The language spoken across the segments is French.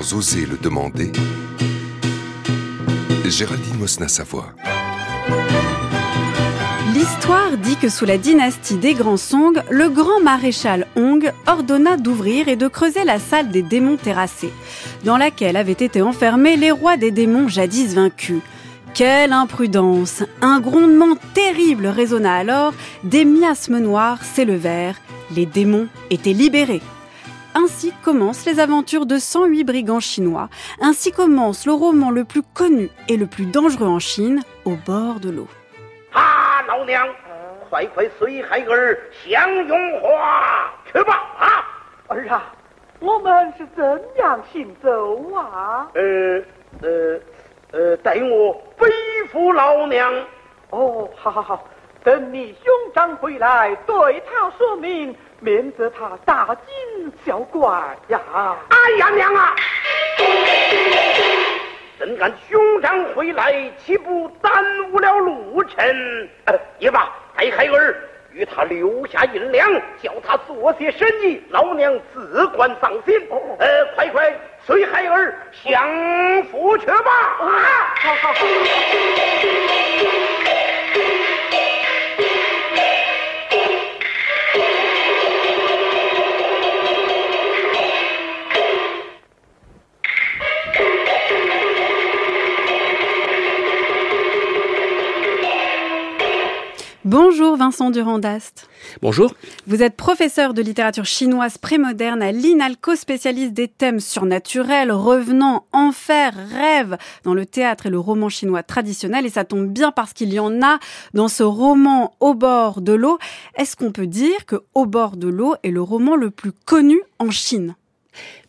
oser le demander, Géraldine Mosna-Savoie. L'histoire dit que sous la dynastie des Grands Song, le grand maréchal Hong ordonna d'ouvrir et de creuser la salle des démons terrassés, dans laquelle avaient été enfermés les rois des démons jadis vaincus. Quelle imprudence Un grondement terrible résonna alors, des miasmes noirs s'élevèrent, les démons étaient libérés. Ainsi commencent les aventures de 108 brigands chinois. Ainsi commence le roman le plus connu et le plus dangereux en Chine, Au bord de l'eau. 啊，免得他大惊小怪呀！哎呀娘啊！怎敢兄长回来，岂不耽误了路程？呃，也罢，待孩儿与他留下银两，叫他做些生意，老娘自管放心。呃，快快随孩儿享福去吧！啊，好好好。Bonjour Vincent Durand-Dast. Bonjour. Vous êtes professeur de littérature chinoise prémoderne à l'INALCO, spécialiste des thèmes surnaturels, revenants, enfer, rêve dans le théâtre et le roman chinois traditionnel. Et ça tombe bien parce qu'il y en a dans ce roman Au bord de l'eau. Est-ce qu'on peut dire que Au bord de l'eau est le roman le plus connu en Chine?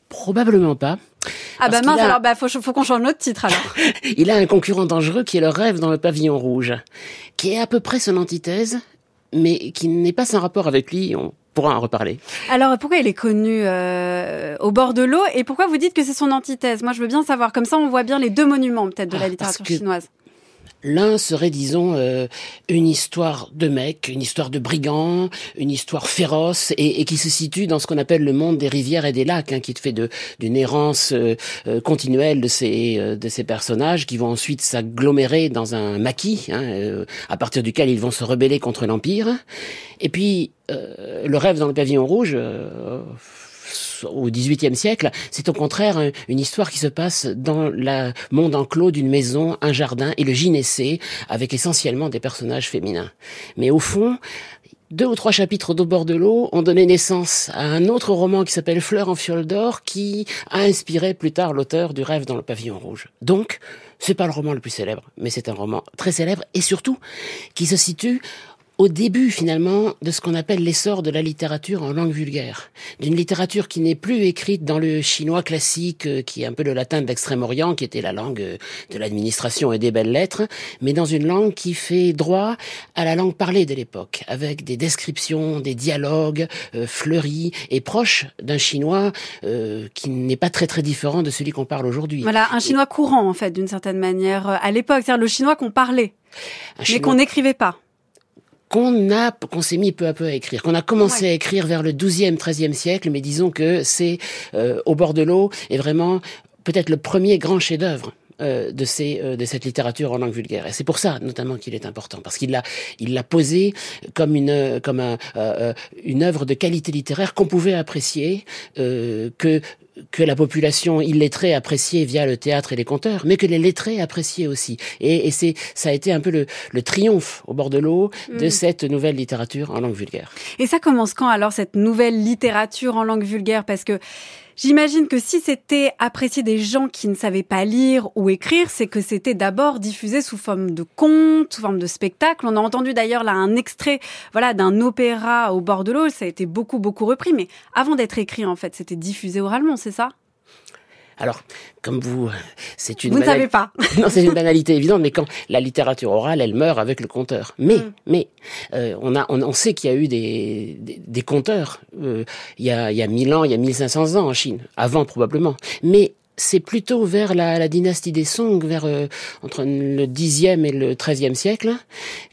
Probablement pas. Ah bah mince, alors bah faut, faut qu'on change notre titre alors. il a un concurrent dangereux qui est le rêve dans le pavillon rouge, qui est à peu près son antithèse, mais qui n'est pas sans rapport avec lui. On pourra en reparler. Alors pourquoi il est connu euh, au bord de l'eau et pourquoi vous dites que c'est son antithèse? Moi je veux bien savoir. Comme ça on voit bien les deux monuments peut-être de la Ah, littérature chinoise. L'un serait, disons, euh, une histoire de mec, une histoire de brigand, une histoire féroce, et, et qui se situe dans ce qu'on appelle le monde des rivières et des lacs, hein, qui te fait d'une errance euh, euh, continuelle de ces euh, de ces personnages, qui vont ensuite s'agglomérer dans un maquis, hein, euh, à partir duquel ils vont se rebeller contre l'empire. Et puis le rêve dans le pavillon rouge. Euh, au XVIIIe siècle, c'est au contraire un- une histoire qui se passe dans le monde enclos d'une maison, un jardin et le gynécée, avec essentiellement des personnages féminins. Mais au fond, deux ou trois chapitres d'Au bord de l'eau ont donné naissance à un autre roman qui s'appelle Fleurs en fiole d'or, qui a inspiré plus tard l'auteur du Rêve dans le pavillon rouge. Donc, c'est pas le roman le plus célèbre, mais c'est un roman très célèbre et surtout qui se situe au début finalement de ce qu'on appelle l'essor de la littérature en langue vulgaire, d'une littérature qui n'est plus écrite dans le chinois classique, euh, qui est un peu le latin de l'Extrême-Orient, qui était la langue euh, de l'administration et des belles lettres, mais dans une langue qui fait droit à la langue parlée de l'époque, avec des descriptions, des dialogues euh, fleuris et proches d'un chinois euh, qui n'est pas très très différent de celui qu'on parle aujourd'hui. Voilà, un chinois courant en fait d'une certaine manière euh, à l'époque, c'est-à-dire le chinois qu'on parlait, Un mais chinois qu'on n'écrivait pas. Qu'on a, qu'on s'est mis peu à peu à écrire, qu'on a commencé Ouais. à écrire vers le 12e, 13e siècle, mais disons que c'est euh, au bord de l'eau est vraiment peut-être le premier grand chef-d'œuvre. euh, de ces euh, de cette littérature en langue vulgaire et c'est pour ça notamment qu'il est important parce qu'il l'a il l'a posé comme une comme un, euh, euh, une œuvre de qualité littéraire qu'on pouvait apprécier euh, que que la population illettrée appréciait via le théâtre et les conteurs, mais que les lettrés appréciaient aussi. Et, et c'est, ça a été un peu le, le triomphe au bord de l'eau de Mm. cette nouvelle littérature en langue vulgaire. Et ça commence quand alors cette nouvelle littérature en langue vulgaire? Parce que j'imagine que si c'était apprécié des gens qui ne savaient pas lire ou écrire, c'est que c'était d'abord diffusé sous forme de conte, sous forme de spectacle. On a entendu d'ailleurs là un extrait, voilà, d'un opéra au bord de l'eau. Ça a été beaucoup beaucoup repris, mais avant d'être écrit en fait, c'était diffusé oralement, c'est ça? Alors, comme vous, c'est une Vous ne savez pas. non, c'est une banalité évidente, mais quand la littérature orale, elle meurt avec le conteur. Mais, Mm. mais, euh, on a, on, on sait qu'il y a eu des, des, des conteurs. euh, il y a, il y a 1000 ans, il y a 1500 ans en Chine, avant probablement. Mais c'est plutôt vers la, la dynastie des Song, vers euh, entre le 10e et le 13e siècle,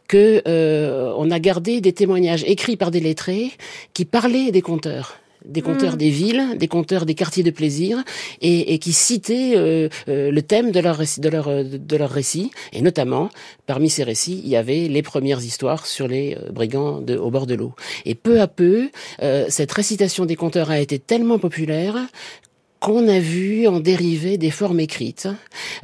que euh, on a gardé des témoignages écrits par des lettrés qui parlaient des conteurs. Des conteurs Mm. des villes, des conteurs des quartiers de plaisir, et, et qui citaient euh, euh, le thème de leur, récit, de, leur, euh, de leur récit. Et notamment, parmi ces récits, il y avait les premières histoires sur les brigands de, au bord de l'eau. Et peu à peu, euh, cette récitation des conteurs a été tellement populaire qu'on a vu en dériver des formes écrites,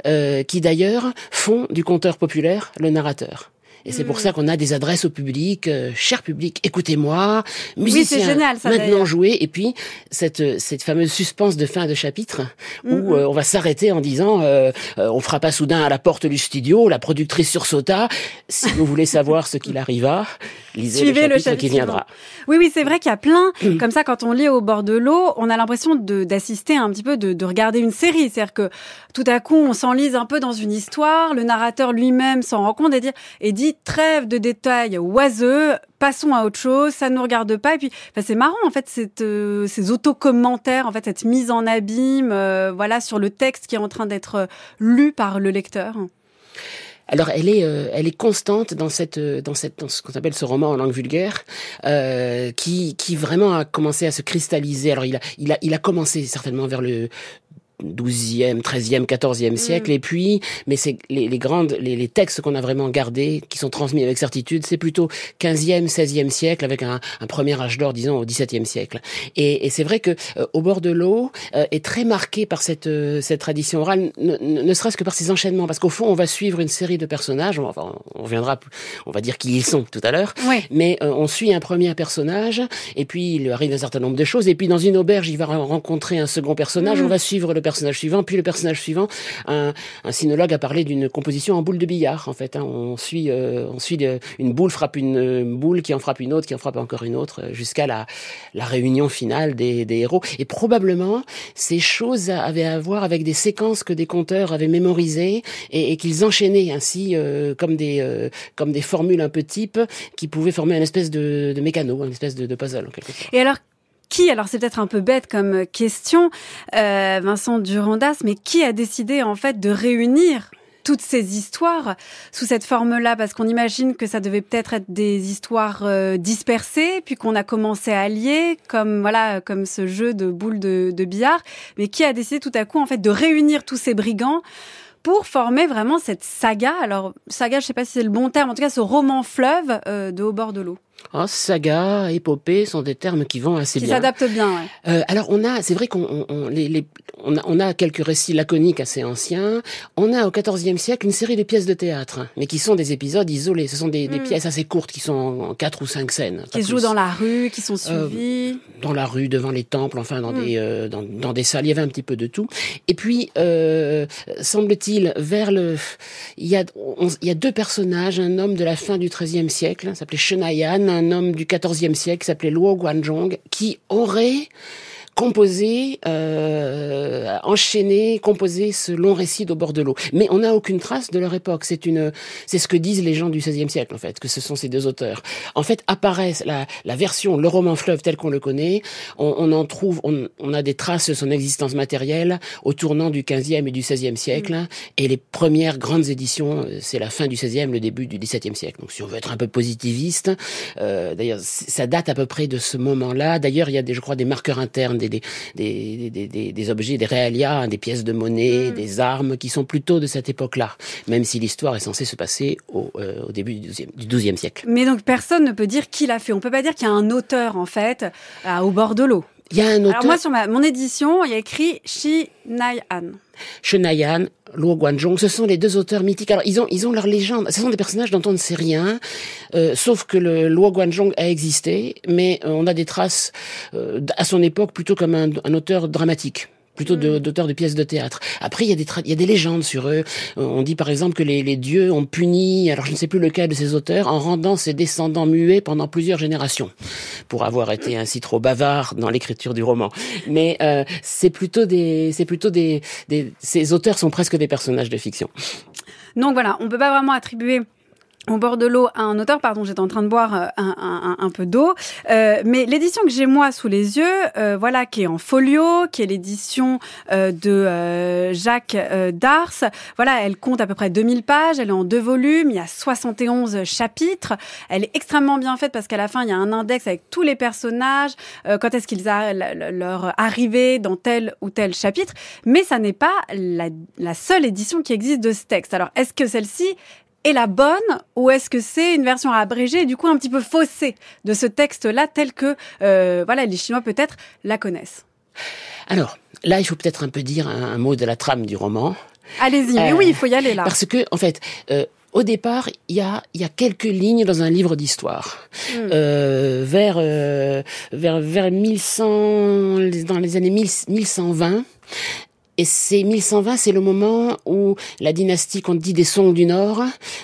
euh, qui d'ailleurs font du conteur populaire le narrateur. Et c'est pour Mm. ça qu'on a des adresses au public, euh, cher public, écoutez-moi, musicien, génial, ça, maintenant jouer, et puis cette cette fameuse suspense de fin de chapitre Mm, où euh, on va s'arrêter en disant, euh, euh, on frappa soudain à la porte du studio, la productrice sursauta. Si vous voulez savoir ce qu'il arriva, lisez Suivez le le chapitre chapitre qui viendra. Oui, oui, c'est vrai qu'il y a plein, Mm. comme ça, quand on lit au bord de l'eau, on a l'impression de- d'assister un petit peu, de, de regarder une série. C'est-à-dire que tout à coup, on s'enlise un peu dans une histoire, le narrateur lui-même s'en rend compte et dit, et dit trêve de détails oiseux, passons à autre chose, ça ne nous regarde pas. Et puis, c'est marrant, en fait, cette, euh, ces autocommentaires, en fait, cette mise en abîme, euh, voilà, sur le texte qui est en train d'être euh, lu par le lecteur. Alors elle est, euh, elle est constante dans cette, dans cette, dans ce qu'on appelle ce roman en langue vulgaire, qui, qui vraiment a commencé à se cristalliser. Alors il a, il a, il a commencé certainement vers le 12e, 13e, 14e siècle, et puis, mais c'est les, les grandes, les, les textes qu'on a vraiment gardés, qui sont transmis avec certitude, c'est plutôt 15e, 16e siècle, avec un, un premier âge d'or, disons, au 17e siècle. Et, et c'est vrai que euh, au bord de l'eau euh, est très marqué par cette, euh, cette tradition orale, ne, serait-ce que par ses enchaînements, parce qu'au fond, on va suivre une série de personnages, on, enfin, on reviendra, on va dire qui ils sont tout à l'heure, Oui. mais euh, on suit un premier personnage, et puis il lui arrive un certain nombre de choses, et puis dans une auberge, il va re- rencontrer un second personnage, Mhm. on va suivre le personnage suivant, puis le personnage suivant. Un, un sinologue a parlé d'une composition en boule de billard, en fait. hein. On suit, euh, on suit euh, une boule frappe une, une boule, qui en frappe une autre, qui en frappe encore une autre, jusqu'à la, la réunion finale des, des héros. Et probablement, ces choses avaient à voir avec des séquences que des conteurs avaient mémorisées et, et qu'ils enchaînaient ainsi euh, comme des euh, comme des formules un peu types qui pouvaient former une espèce de, de mécano, une espèce de, de puzzle en quelque sorte. Et alors, qui, alors c'est peut-être un peu bête comme question, euh, Vincent Durandas, mais qui a décidé en fait de réunir toutes ces histoires sous cette forme-là? Parce qu'on imagine que ça devait peut-être être des histoires euh, dispersées, puis qu'on a commencé à lier, comme voilà, comme ce jeu de boules de, de billard. Mais qui a décidé tout à coup en fait de réunir tous ces brigands pour former vraiment cette saga? Alors saga, je sais pas si c'est le bon terme, en tout cas ce roman fleuve euh, de Au bord de l'eau, Oh, saga, épopée sont des termes qui vont assez qui bien. s'adapte bien. Ouais. Euh, alors on a, c'est vrai qu'on on, on- les, les- on a, on a quelques récits laconiques assez anciens. On a au XIVe siècle une série de pièces de théâtre, mais qui sont des épisodes isolés. Ce sont des, des Mm. pièces assez courtes qui sont en, quatre ou cinq scènes. qui se jouent dans la rue, qui sont Euh, suivis. dans la rue, devant les temples, enfin dans Mm. des euh, dans, dans des salles. Il y avait un petit peu de tout. Et puis euh, semble-t-il vers le, il y a on- il y a deux personnages, un homme de la fin du XIIIe siècle, hein, s'appelait Shenayan, un homme du XIVe siècle, qui s'appelait Luo Guanzhong, qui aurait composé, euh, enchaîné, composé ce long récit d'au bord de l'eau. Mais on n'a aucune trace de leur époque. C'est une, c'est ce que disent les gens du XVIe siècle en fait, que ce sont ces deux auteurs. En fait, apparaissent la, la version, le roman fleuve tel qu'on le connaît. On, on en trouve, on, on a des traces de son existence matérielle au tournant du XVe et du XVIe siècle. Et les premières grandes éditions, c'est la fin du XVIe, le début du XVIIe siècle. Donc, si on veut être un peu positiviste, euh, d'ailleurs, ça date à peu près de ce moment-là. D'ailleurs, il y a des, je crois, des marqueurs internes, des, des, des, des, des, objets, des réalia, hein, des pièces de monnaie, Mm. des armes, qui sont plutôt de cette époque-là, même si l'histoire est censée se passer au, euh, au début du XIIe du XIIe siècle. Mais donc personne ne peut dire qui l'a fait. On peut pas dire qu'il y a un auteur en fait au bord de l'eau. Il y a un auteur, Alors moi sur ma, mon édition, il y a écrit Shi Nai-an. Shenayan, Luo Guanzhong, ce sont les deux auteurs mythiques. Alors ils ont ils ont leur légende. Ce sont des personnages dont on ne sait rien, euh, sauf que le Luo Guanzhong a existé, mais euh, on a des traces euh, à son époque plutôt comme un, un auteur dramatique plutôt de- d'auteur de pièces de théâtre. Après, il y a des il y a des légendes sur eux. Euh, On dit par exemple que les, les dieux ont puni, alors je ne sais plus lequel de ces auteurs, en rendant ses descendants muets pendant plusieurs générations, pour avoir été ainsi trop bavard dans l'écriture du roman. Mais euh, c'est plutôt des, c'est plutôt des, des, ces auteurs sont presque des personnages de fiction. Donc voilà, on peut pas vraiment attribuer au bord de l'eau un auteur, pardon, j'étais en train de boire euh, un, peu d'eau, euh, mais l'édition que j'ai moi sous les yeux, euh, voilà, qui est en folio, qui est l'édition euh, de euh, Jacques Dars, voilà, elle compte à peu près 2000 pages, elle est en deux volumes, il y a 71 chapitres, elle est extrêmement bien faite parce qu'à la fin il y a un index avec tous les personnages, quand est-ce qu'ils a leur dans tel ou tel chapitre, mais ça n'est pas la seule édition qui existe de ce texte. Alors est-ce que celle-ci est la bonne ou est-ce que c'est une version abrégée et du coup un petit peu faussée de ce texte-là tel que euh, voilà les Chinois peut-être la connaissent? Alors là, il faut peut-être un peu dire un, mot de la trame du roman. Allez-y, mais oui, il faut y aller là. Parce que en fait. Euh, au départ, il y a, y a quelques lignes dans un livre d'histoire. Hmm. Euh, vers, euh, vers, vers 1100, dans les années 1120, et c'est 1120, c'est le moment où la dynastie qu'on dit des Song du Nord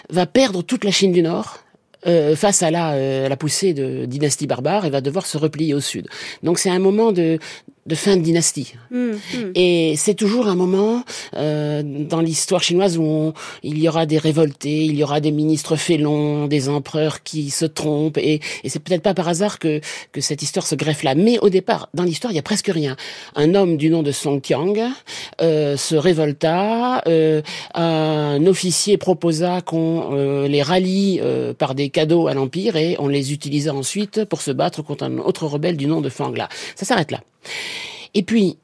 va perdre toute la Chine du Nord. Euh, face à la, euh, la poussée de dynastie barbare et va devoir se replier au sud. Donc c'est un moment de, de fin de dynastie. Mmh, mmh. Et c'est toujours un moment euh, dans l'histoire chinoise où il y aura des révoltés, il y aura des ministres félons, des empereurs qui se trompent. Et, et c'est peut-être pas par hasard que, que cette histoire se greffe là. Mais au départ, dans l'histoire, il y a presque rien. Un homme du nom de Song Tiang euh, se révolta. Euh, un officier proposa qu'on euh, les rallie euh, par des cadeaux à l'Empire et on les utilisa ensuite pour se battre contre un autre rebelle du nom de Fangla. Ça s'arrête là. Et puis,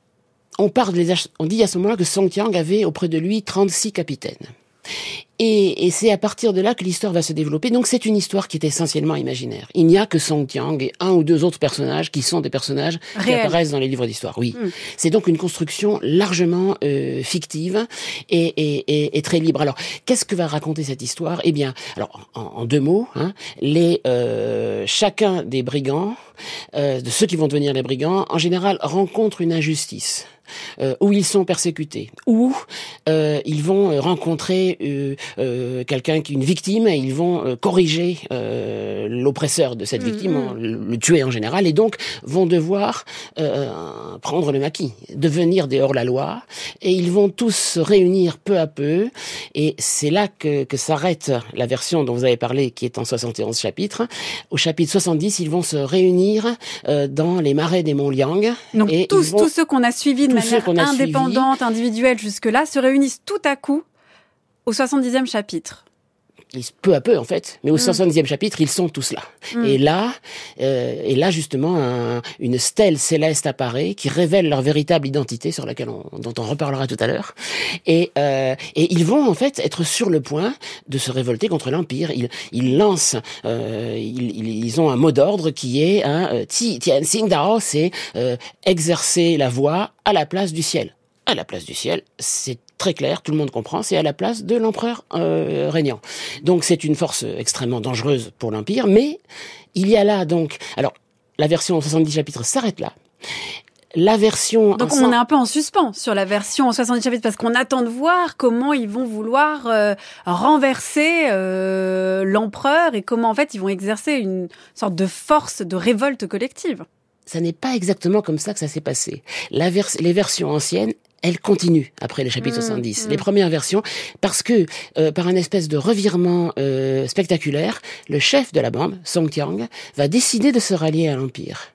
on, parle on dit à ce moment-là que Song Tiang avait auprès de lui 36 capitaines. Et, c'est à partir de là que l'histoire va se développer. Donc c'est une histoire qui est essentiellement imaginaire. Il n'y a que Song Tiang et un ou deux autres personnages qui sont des personnages qui apparaissent dans les livres d'histoire. Oui, hmm. c'est donc une construction largement euh, fictive et, très libre. Alors qu'est-ce que va raconter cette histoire? Eh bien, alors en, deux mots, hein, les euh, chacun des brigands, euh, de ceux qui vont devenir les brigands, en général rencontre une injustice euh, où ils sont persécutés, où euh, ils vont euh, rencontrer euh, euh, quelqu'un qui une victime et ils vont euh, corriger l'oppresseur de cette mm, victime, mm. le, tuer en général, et donc vont devoir prendre le maquis, devenir des hors-la-loi, et ils vont tous se réunir peu à peu, et c'est là que, que s'arrête la version dont vous avez parlé, qui est en 71 chapitres. Au chapitre 70, ils vont se réunir dans les marais des monts Liang. Donc et tous, tous ceux qu'on a suivis de manière indépendante, individuelle jusque-là, se réunissent tout à coup au 70e chapitre peu à peu en fait, mais au 70e mm. chapitre, ils sont tous là. Mm. Et là, euh, et là justement, une stèle céleste apparaît qui révèle leur véritable identité, sur laquelle on, dont on reparlera tout à l'heure. Et, euh, et ils vont en fait être sur le point de se révolter contre l'empire. Ils, ils lancent, euh, ils, ils, ont un mot d'ordre qui est hein, Ti Tian Xing Dao, c'est euh, exercer la voix à la place du ciel à la place du ciel, c'est très clair, tout le monde comprend, c'est à la place de l'empereur euh, régnant. Donc c'est une force extrêmement dangereuse pour l'Empire, mais il y a là donc... Alors, la version en 70 chapitres s'arrête là. La version... Donc on est un peu en suspens sur la version en 70 chapitres parce qu'on attend de voir comment ils vont vouloir euh, renverser euh, l'empereur et comment en fait ils vont exercer une sorte de force de révolte collective ça n'est pas exactement comme ça que ça s'est passé. La les versions anciennes, elle continue après le chapitre 70. Mmh, mmh. Les premières versions, parce que euh, par un espèce de revirement euh, spectaculaire, le chef de la bande, Song Tiang, va décider de se rallier à l'Empire.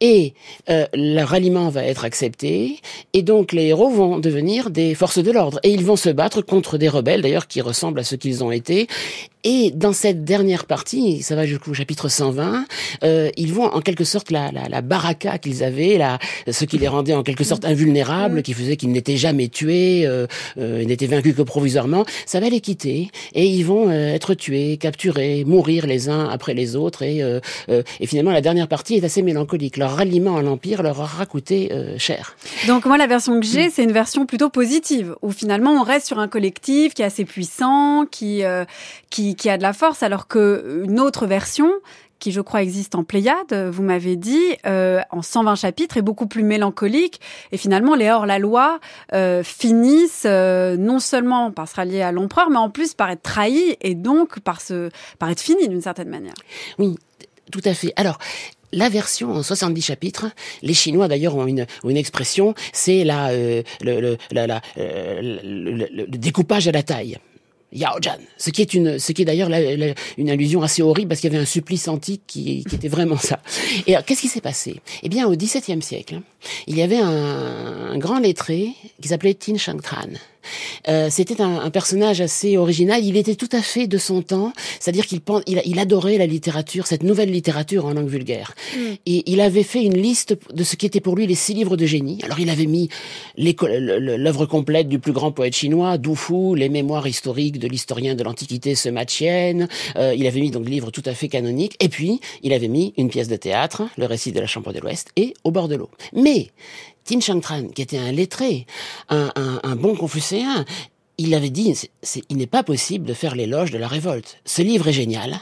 Et euh, le ralliement va être accepté, et donc les héros vont devenir des forces de l'ordre. Et ils vont se battre contre des rebelles, d'ailleurs, qui ressemblent à ce qu'ils ont été. Et dans cette dernière partie, ça va jusqu'au chapitre 120, euh, ils vont en quelque sorte la, la, la baraka qu'ils avaient, la, ce qui les rendait en quelque sorte invulnérables, qui faisait qu'ils n'étaient jamais tués, euh, euh, n'étaient vaincus que provisoirement, ça va les quitter. Et ils vont euh, être tués, capturés, mourir les uns après les autres. Et, euh, et finalement, la dernière partie est assez mélancolique leur ralliement à l'Empire leur aura coûté euh, cher. Donc moi, la version que j'ai, mm. c'est une version plutôt positive, où finalement on reste sur un collectif qui est assez puissant, qui, euh, qui, qui a de la force, alors que une autre version, qui je crois existe en Pléiade, vous m'avez dit, euh, en 120 chapitres, est beaucoup plus mélancolique. Et finalement, les hors-la-loi euh, finissent euh, non seulement par se rallier à l'empereur, mais en plus par être trahis et donc par, se, par être finis d'une certaine manière. Oui, tout à fait. Alors, la version en 70 chapitres, les Chinois d'ailleurs ont une, une expression, c'est la, euh, le, le, euh, le, découpage à la taille. Yaojan, ce qui est une, ce qui est d'ailleurs une allusion assez horrible parce qu'il y avait un supplice antique qui, qui était vraiment ça. Et qu'est-ce qui s'est passé? Eh bien, au XVIIe siècle, il y avait un, un grand lettré qui s'appelait Tin Shang Tran euh, c'était un, personnage assez original. Il était tout à fait de son temps, c'est-à-dire qu'il il, adorait la littérature, cette nouvelle littérature en langue vulgaire. Mm. Et il avait fait une liste de ce qui était pour lui les six livres de génie. Alors il avait mis l'œuvre complète du plus grand poète chinois, Du Fu, les mémoires historiques de l'historien de l'Antiquité Sema Chien. Euh, il avait mis donc des livres tout à fait canoniques. Et puis il avait mis une pièce de théâtre, le récit de la Chambre de l'Ouest, et Au bord de l'eau. Mais Tin Shang Tran, qui était un lettré, un, bon confucéen, il avait dit, il n'est pas possible de faire l'éloge de la révolte. Ce livre est génial.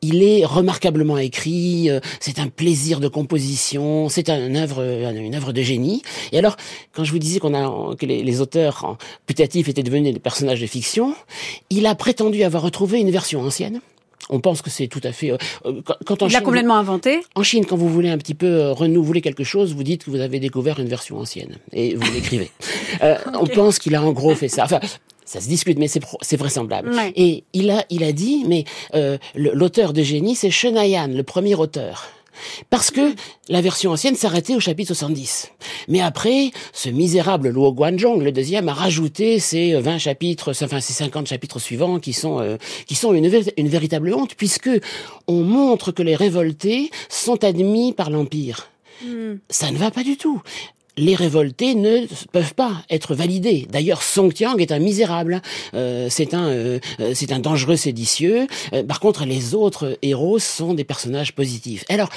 Il est remarquablement écrit. Euh, c'est un plaisir de composition. C'est une œuvre, une œuvre de génie. Et alors, quand je vous disais qu'on a, que les, auteurs putatifs étaient devenus des personnages de fiction, il a prétendu avoir retrouvé une version ancienne on pense que c'est tout à fait. Euh, euh, quand en Il l'a complètement inventé. En Chine, quand vous voulez un petit peu euh, renouveler quelque chose, vous dites que vous avez découvert une version ancienne et vous l'écrivez. On pense qu'il a en gros fait ça. Enfin, ça se discute, mais c'est vraisemblable. Et il a, il a dit, mais l'auteur de génie, c'est Shenayan, le premier auteur. Parce que la version ancienne s'arrêtait au chapitre 70. Mais après, ce misérable Luo Guanzhong, le deuxième, a rajouté ces 20 chapitres, enfin ces 50 chapitres suivants qui sont, euh, qui sont une, une véritable honte puisque on montre que les révoltés sont admis par l'Empire. Hmm. Ça ne va pas du tout les révoltés ne peuvent pas être validés. D'ailleurs, Song Tiang est un misérable. Euh, c'est un, euh, c'est un dangereux séditieux. Euh, par contre, les autres héros sont des personnages positifs. Alors,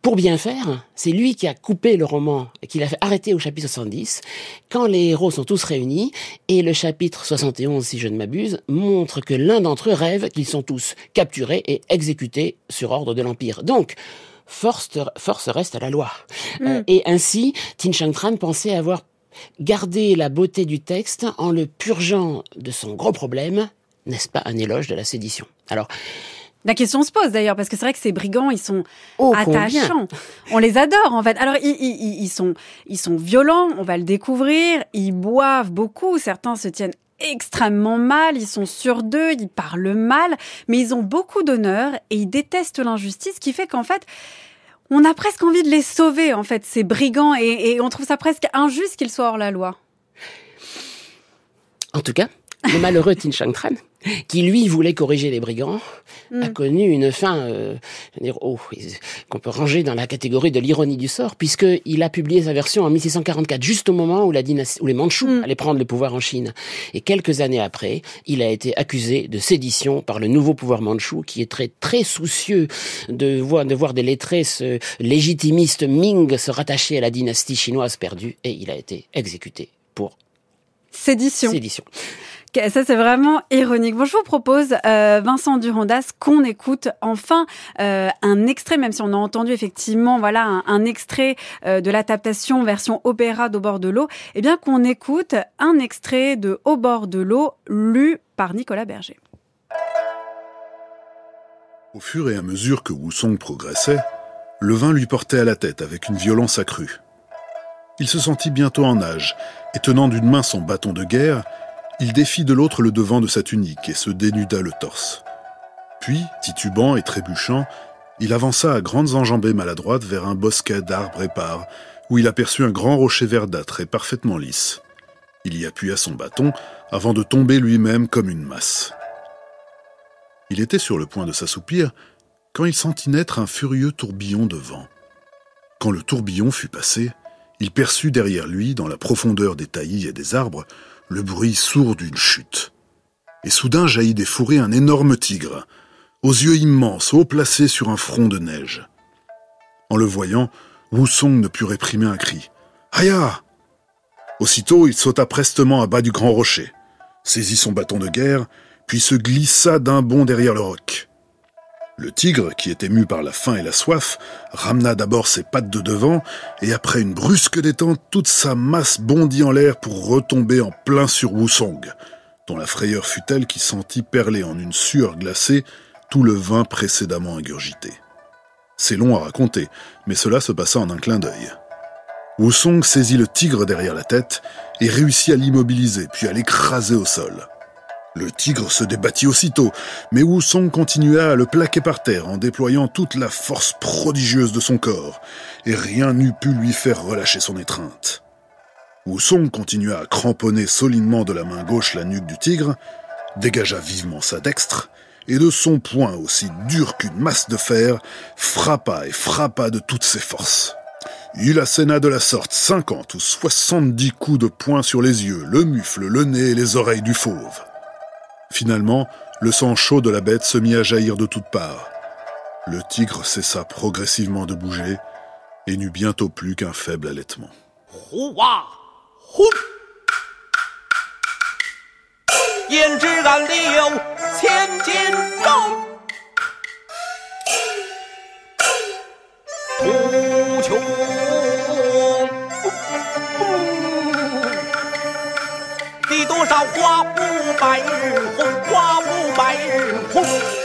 pour bien faire, c'est lui qui a coupé le roman, qui l'a fait arrêter au chapitre 70, quand les héros sont tous réunis, et le chapitre 71, si je ne m'abuse, montre que l'un d'entre eux rêve qu'ils sont tous capturés et exécutés sur ordre de l'Empire. Donc, force, force reste à la loi. Mm. Euh, et ainsi, Tin Shang Tran pensait avoir gardé la beauté du texte en le purgeant de son gros problème, n'est-ce pas un éloge de la sédition Alors, la question se pose d'ailleurs parce que c'est vrai que ces brigands ils sont oh, attachants. On les adore en fait. Alors ils, ils, sont ils sont violents, on va le découvrir. Ils boivent beaucoup. Certains se tiennent extrêmement mal, ils sont sur d'eux, ils parlent mal, mais ils ont beaucoup d'honneur et ils détestent l'injustice, qui fait qu'en fait, on a presque envie de les sauver, en fait, ces brigands, et, on trouve ça presque injuste qu'ils soient hors la loi. En tout cas, le malheureux Tin Shang Tran, qui lui voulait corriger les brigands, a mm. connu une fin euh, oh, qu'on peut ranger dans la catégorie de l'ironie du sort, puisqu'il a publié sa version en 1644, juste au moment où, la dynastie, où les Mandchous mm. allaient prendre le pouvoir en Chine. Et quelques années après, il a été accusé de sédition par le nouveau pouvoir mandchou, qui est très très soucieux de voir, de voir des lettrés ce légitimistes Ming se rattacher à la dynastie chinoise perdue, et il a été exécuté pour sédition. sédition. Ça, c'est vraiment ironique. Bon, je vous propose, euh, Vincent Durandas, qu'on écoute enfin euh, un extrait, même si on a entendu effectivement voilà, un, extrait euh, de l'adaptation version opéra d'Au bord de l'eau, eh bien qu'on écoute un extrait de Au bord de l'eau, lu par Nicolas Berger. Au fur et à mesure que Song progressait, le vin lui portait à la tête avec une violence accrue. Il se sentit bientôt en âge, et tenant d'une main son bâton de guerre, il défit de l'autre le devant de sa tunique et se dénuda le torse. Puis, titubant et trébuchant, il avança à grandes enjambées maladroites vers un bosquet d'arbres épars, où il aperçut un grand rocher verdâtre et parfaitement lisse. Il y appuya son bâton avant de tomber lui-même comme une masse. Il était sur le point de s'assoupir quand il sentit naître un furieux tourbillon de vent. Quand le tourbillon fut passé, il perçut derrière lui, dans la profondeur des taillis et des arbres, le bruit sourd d'une chute. Et soudain jaillit des fourrés un énorme tigre, aux yeux immenses, haut placé sur un front de neige. En le voyant, Wu Song ne put réprimer un cri. Aya Aussitôt, il sauta prestement à bas du grand rocher, saisit son bâton de guerre, puis se glissa d'un bond derrière le roc. Le tigre, qui était mu par la faim et la soif, ramena d'abord ses pattes de devant, et après une brusque détente, toute sa masse bondit en l'air pour retomber en plein sur Wusong, dont la frayeur fut telle qu'il sentit perler en une sueur glacée tout le vin précédemment ingurgité. C'est long à raconter, mais cela se passa en un clin d'œil. Wusong saisit le tigre derrière la tête et réussit à l'immobiliser, puis à l'écraser au sol. Le tigre se débattit aussitôt, mais Wusong continua à le plaquer par terre en déployant toute la force prodigieuse de son corps, et rien n'eût pu lui faire relâcher son étreinte. Wusong continua à cramponner solidement de la main gauche la nuque du tigre, dégagea vivement sa dextre, et de son poing aussi dur qu'une masse de fer, frappa et frappa de toutes ses forces. Il asséna de la sorte cinquante ou soixante-dix coups de poing sur les yeux, le mufle, le nez et les oreilles du fauve. Finalement, le sang chaud de la bête se mit à jaillir de toutes parts. Le tigre cessa progressivement de bouger et n'eut bientôt plus qu'un faible allaitement. 多少花无百日红花无百日红。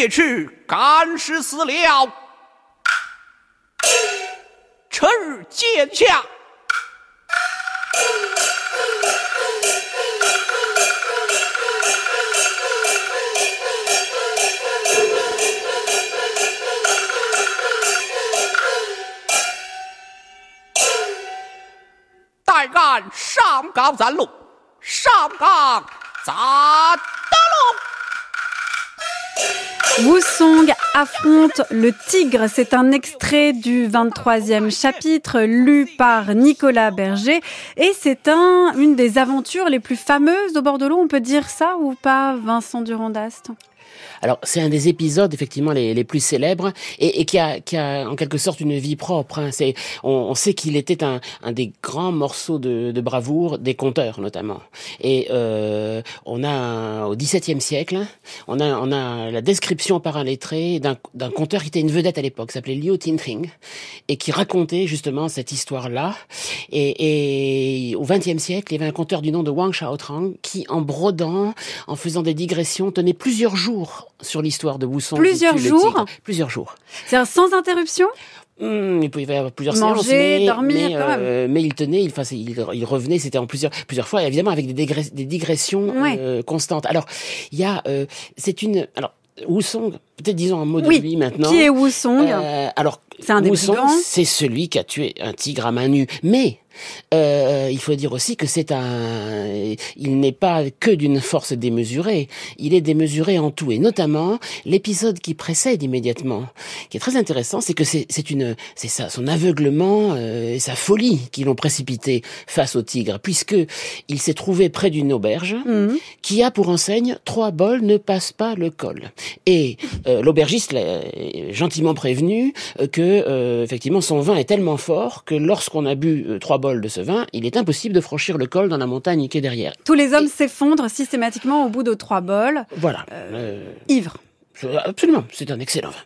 夜去干尸死了，臣日见下。待俺上岗站路，上岗站得路。Wusong affronte le tigre. C'est un extrait du 23e chapitre lu par Nicolas Berger. Et c'est un, une des aventures les plus fameuses au bord de l'eau. On peut dire ça ou pas, Vincent Durandast alors, c'est un des épisodes, effectivement, les, plus célèbres et, et qui, a, qui, a, en quelque sorte une vie propre. Hein. C'est, on, on, sait qu'il était un, un, des grands morceaux de, de, bravoure des conteurs, notamment. Et euh, on a, au XVIIe siècle, on a, on a la description par un lettré d'un, d'un conteur qui était une vedette à l'époque, s'appelait Liu Tintring, et qui racontait justement cette histoire-là. Et, et au XXe siècle, il y avait un conteur du nom de Wang Shaotrang qui, en brodant, en faisant des digressions, tenait plusieurs jours sur l'histoire de Wusong. Plusieurs jours Plusieurs jours. C'est sans interruption? Mmh, il pouvait y avoir plusieurs Manger, séances, mais, dormir, mais, euh, mais, il tenait, il, enfin, il, il revenait, c'était en plusieurs, plusieurs fois, évidemment avec des, digressions ouais. euh, constantes. Alors, il y a, euh, c'est une, alors, Wusong, peut-être disons un mot de oui. lui maintenant. Qui est Wusong? Euh, Alors, c'est un Wusong, c'est celui qui a tué un tigre à main nue. Mais euh, il faut dire aussi que c'est un, il n'est pas que d'une force démesurée. Il est démesuré en tout, et notamment l'épisode qui précède immédiatement, qui est très intéressant, c'est que c'est une, c'est ça, son aveuglement euh, et sa folie qui l'ont précipité face au tigre, puisque il s'est trouvé près d'une auberge mmh. qui a pour enseigne trois bols ne passent pas le col. Et euh, l'aubergiste l'a gentiment prévenu que euh, effectivement son vin est tellement fort que lorsqu'on a bu euh, trois bols de ce vin, il est impossible de franchir le col dans la montagne qui est derrière. Tous les hommes s'effondrent systématiquement au bout de trois bols. Voilà. Euh, ivre. Absolument, c'est un excellent vin.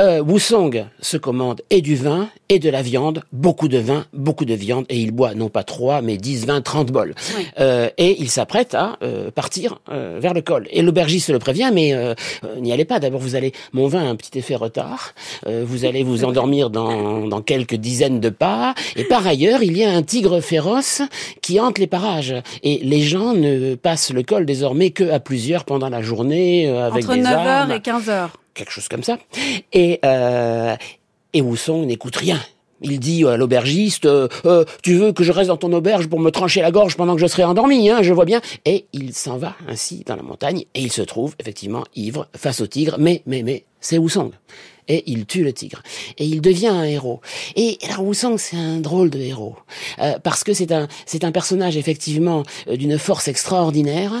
Euh, Wusong se commande et du vin et de la viande, beaucoup de vin, beaucoup de viande, et il boit non pas 3, mais 10, 20, 30 bols. Oui. Euh, et il s'apprête à euh, partir euh, vers le col. Et l'aubergiste le prévient, mais euh, n'y allez pas. D'abord, vous allez, mon vin a un petit effet retard. Euh, vous allez vous endormir dans, dans quelques dizaines de pas. Et par ailleurs, il y a un tigre féroce qui hante les parages. Et les gens ne passent le col désormais que à plusieurs pendant la journée, euh, avec Entre des 9h armes et 15h. Quelque chose comme ça. Et, euh, et n'écoute rien. Il dit à l'aubergiste, euh, euh, tu veux que je reste dans ton auberge pour me trancher la gorge pendant que je serai endormi, hein, je vois bien. Et il s'en va ainsi dans la montagne et il se trouve effectivement ivre face au tigre. Mais, mais, mais, c'est Wusong. Et il tue le tigre. Et il devient un héros. Et alors Wusong, c'est un drôle de héros. Euh, parce que c'est un, c'est un personnage effectivement euh, d'une force extraordinaire,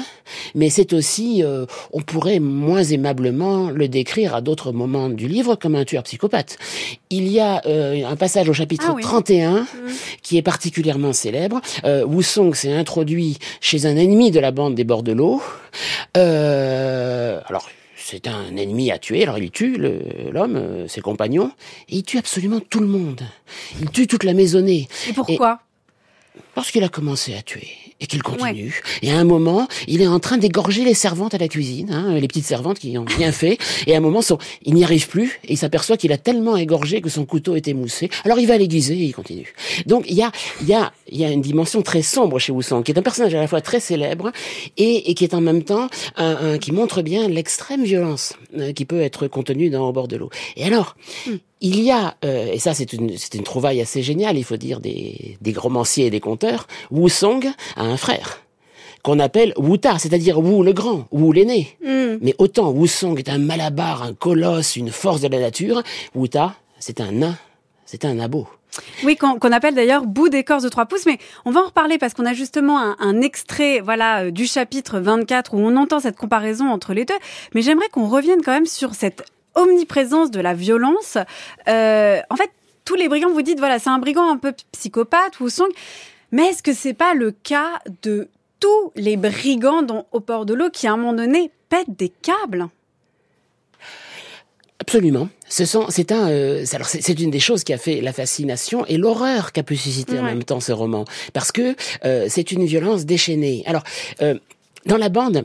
mais c'est aussi, euh, on pourrait moins aimablement le décrire à d'autres moments du livre comme un tueur psychopathe. Il y a un passage au chapitre 31 ah mm. qui est particulièrement célèbre. Euh, Wusong s'est introduit chez un ennemi de la bande des bords de l'eau. alors, c'est un ennemi à tuer, alors il tue l'homme, euh, ses compagnons, et il tue absolument tout le monde. Il tue toute la maisonnée. Et pourquoi? Parce qu'il a commencé à tuer et qu'il continue. Et à un moment, il est en train d'égorger les servantes à la cuisine, hein, les petites servantes qui ont bien fait. Et à un moment, son, il n'y arrive plus et il s'aperçoit qu'il a tellement égorgé que son couteau est émoussé. Alors il va l'aiguiser et il continue. Donc il y a, il y a, il y a une dimension très sombre chez Wusong, qui est un personnage à la fois très célèbre et, et qui est en même temps un, un qui montre bien l'extrême violence euh, qui peut être contenue dans Au bord de l'eau. Et alors, hmm. Il y a, euh, et ça c'est une, c'est une trouvaille assez géniale, il faut dire, des, des romanciers et des conteurs, Wu Song a un frère qu'on appelle Wuta, c'est-à-dire Wu le grand, Wu l'aîné. Mm. Mais autant Wu Song est un malabar, un colosse, une force de la nature, Wuta, c'est un nain, c'est un abo. Oui, qu'on appelle d'ailleurs bout d'écorce de trois pouces, mais on va en reparler parce qu'on a justement un, un, extrait, voilà, euh, du chapitre 24 où on entend cette comparaison entre les deux. Mais j'aimerais qu'on revienne quand même sur cette omniprésence de la violence. Euh, en fait, tous les brigands, vous dites, voilà, c'est un brigand un peu psychopathe ou song. Mais est-ce que c'est pas le cas de tous les brigands dont, au port de l'eau qui, à un moment donné, pètent des câbles? Absolument. Ce sont, c'est un, euh, alors c'est une des choses qui a fait la fascination et l'horreur qu'a pu susciter en même temps ce roman, parce que euh, c'est une violence déchaînée. Alors, dans la bande,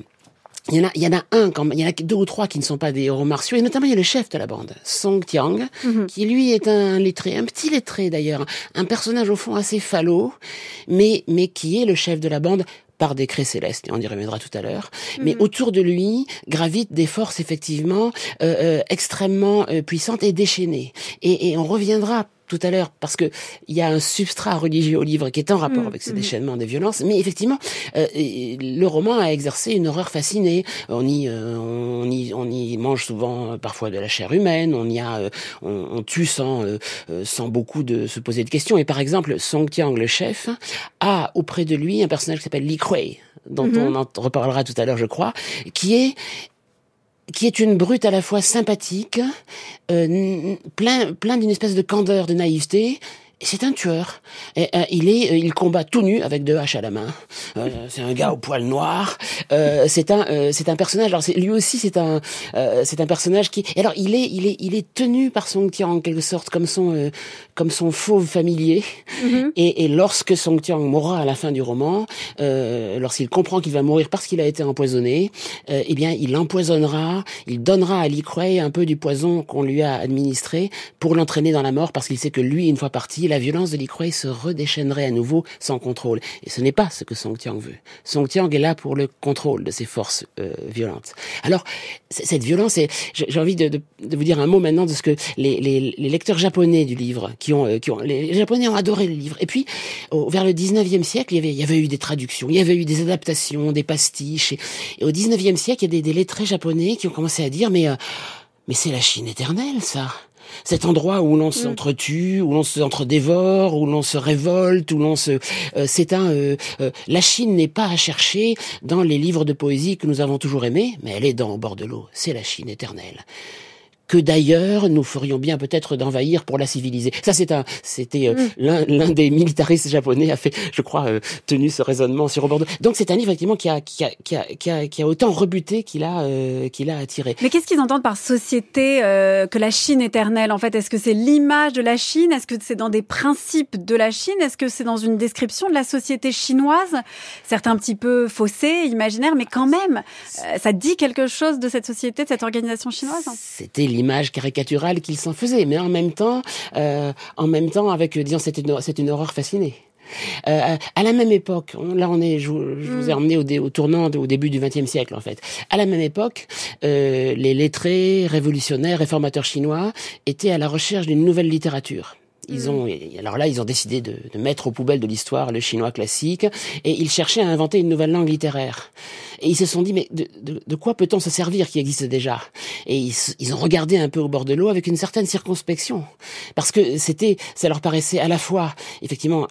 il y en a, il y en a un, quand il y en a deux ou trois qui ne sont pas des héros martiaux, et notamment il y a le chef de la bande, Song Tiang, mhm. qui lui est un lettré, un petit lettré d'ailleurs, un personnage au fond assez falot, mais, mais qui est le chef de la bande par décret céleste, et on y reviendra tout à l'heure. Mais mhm. autour de lui gravitent des forces effectivement euh, euh, extrêmement euh, puissantes et déchaînées. Et, et on reviendra tout à l'heure parce que il y a un substrat religieux au livre qui est en rapport mm, avec ce mm. déchaînement des violences, mais effectivement, euh, le roman a exercé une horreur fascinée. On y, euh, on y, on y mange souvent euh, parfois de la chair humaine. On y a, on, tue sans, sans beaucoup de se poser de questions. Et par exemple, Song Tiang, le chef, a auprès de lui un personnage qui s'appelle Li Kuei dont mm-hmm. on en reparlera tout à l'heure, je crois, qui est qui est une brute à la fois sympathique, euh, plein, plein d'une espèce de candeur, de naïveté, c'est un tueur. Et, euh, il est, euh, il combat tout nu avec deux haches à la main. Euh, c'est un gars au poil noir. c'est un, c'est un personnage. Alors lui aussi, c'est un, c'est un personnage qui. alors il est, il est, il est tenu par son Tiang en quelque sorte comme son, comme son fauve familier. Mm-hmm. et, et, lorsque Song Tiang mourra à la fin du roman, lorsqu'il comprend qu'il va mourir parce qu'il a été empoisonné, eh bien, il empoisonnera, il donnera à Kuei un peu du poison qu'on lui a administré pour l'entraîner dans la mort parce qu'il sait que lui, une fois parti, la violence de Li se redéchaînerait à nouveau sans contrôle. Et ce n'est pas ce que Song Tiang veut. Song Tiang est là pour le contrôle de ces forces euh, violentes. Alors, cette violence, j'ai envie de, vous dire un mot maintenant de ce que les, lecteurs japonais du livre, qui ont, euh, qui ont, les Japonais ont adoré le livre. Et puis, vers le 19e siècle, il y, avait, il y avait eu des traductions, il y avait eu des adaptations, des pastiches. Et, au 19e siècle, il y a des, des lettrés japonais qui ont commencé à dire, mais, euh, mais c'est la Chine éternelle, ça cet endroit où l'on mm. s'entretue, où l'on s'entre-dévore, où l'on se révolte, où l'on se... Euh, c'est un... Euh, euh, la Chine n'est pas à chercher dans les livres de poésie que nous avons toujours aimés, mais elle est dans Au bord de l'eau. C'est la Chine éternelle que d'ailleurs nous ferions bien peut-être d'envahir pour la civiliser. Ça, c'est un, c'était euh, mm. l'un, des militaristes japonais a fait, je crois, euh, tenu ce raisonnement sur Bordeaux. Donc c'est un livre effectivement qui a, qui a, qui a, qui a, qui a autant rebuté qu'il a, euh, qu'il a attiré. Mais qu'est-ce qu'ils entendent par société que la Chine éternelle En fait, est-ce que c'est l'image de la Chine? Est-ce que c'est dans des principes de la Chine? Est-ce que c'est dans une description de la société chinoise? Certes un petit peu faussé, imaginaire, mais quand même, ça dit quelque chose de cette société, de cette organisation chinoise. C'était image caricaturale qu'il s'en faisait, mais en même temps, euh, en même temps, avec disons, c'est une, c'est une horreur fascinée. Euh, à la même époque, là on est, je, vous ai mm. emmené au, au tournant au début du XXe siècle en fait. À la même époque, euh, les lettrés, révolutionnaires, réformateurs chinois étaient à la recherche d'une nouvelle littérature. Ils ont, alors là, ils ont décidé de, de mettre aux poubelles de l'histoire le chinois classique et ils cherchaient à inventer une nouvelle langue littéraire. Et ils se sont dit, mais de, de, de quoi peut-on se servir qui existe déjà? Et ils, ils, ont regardé un peu au bord de l'eau avec une certaine circonspection, parce que c'était, ça leur paraissait à la fois, effectivement,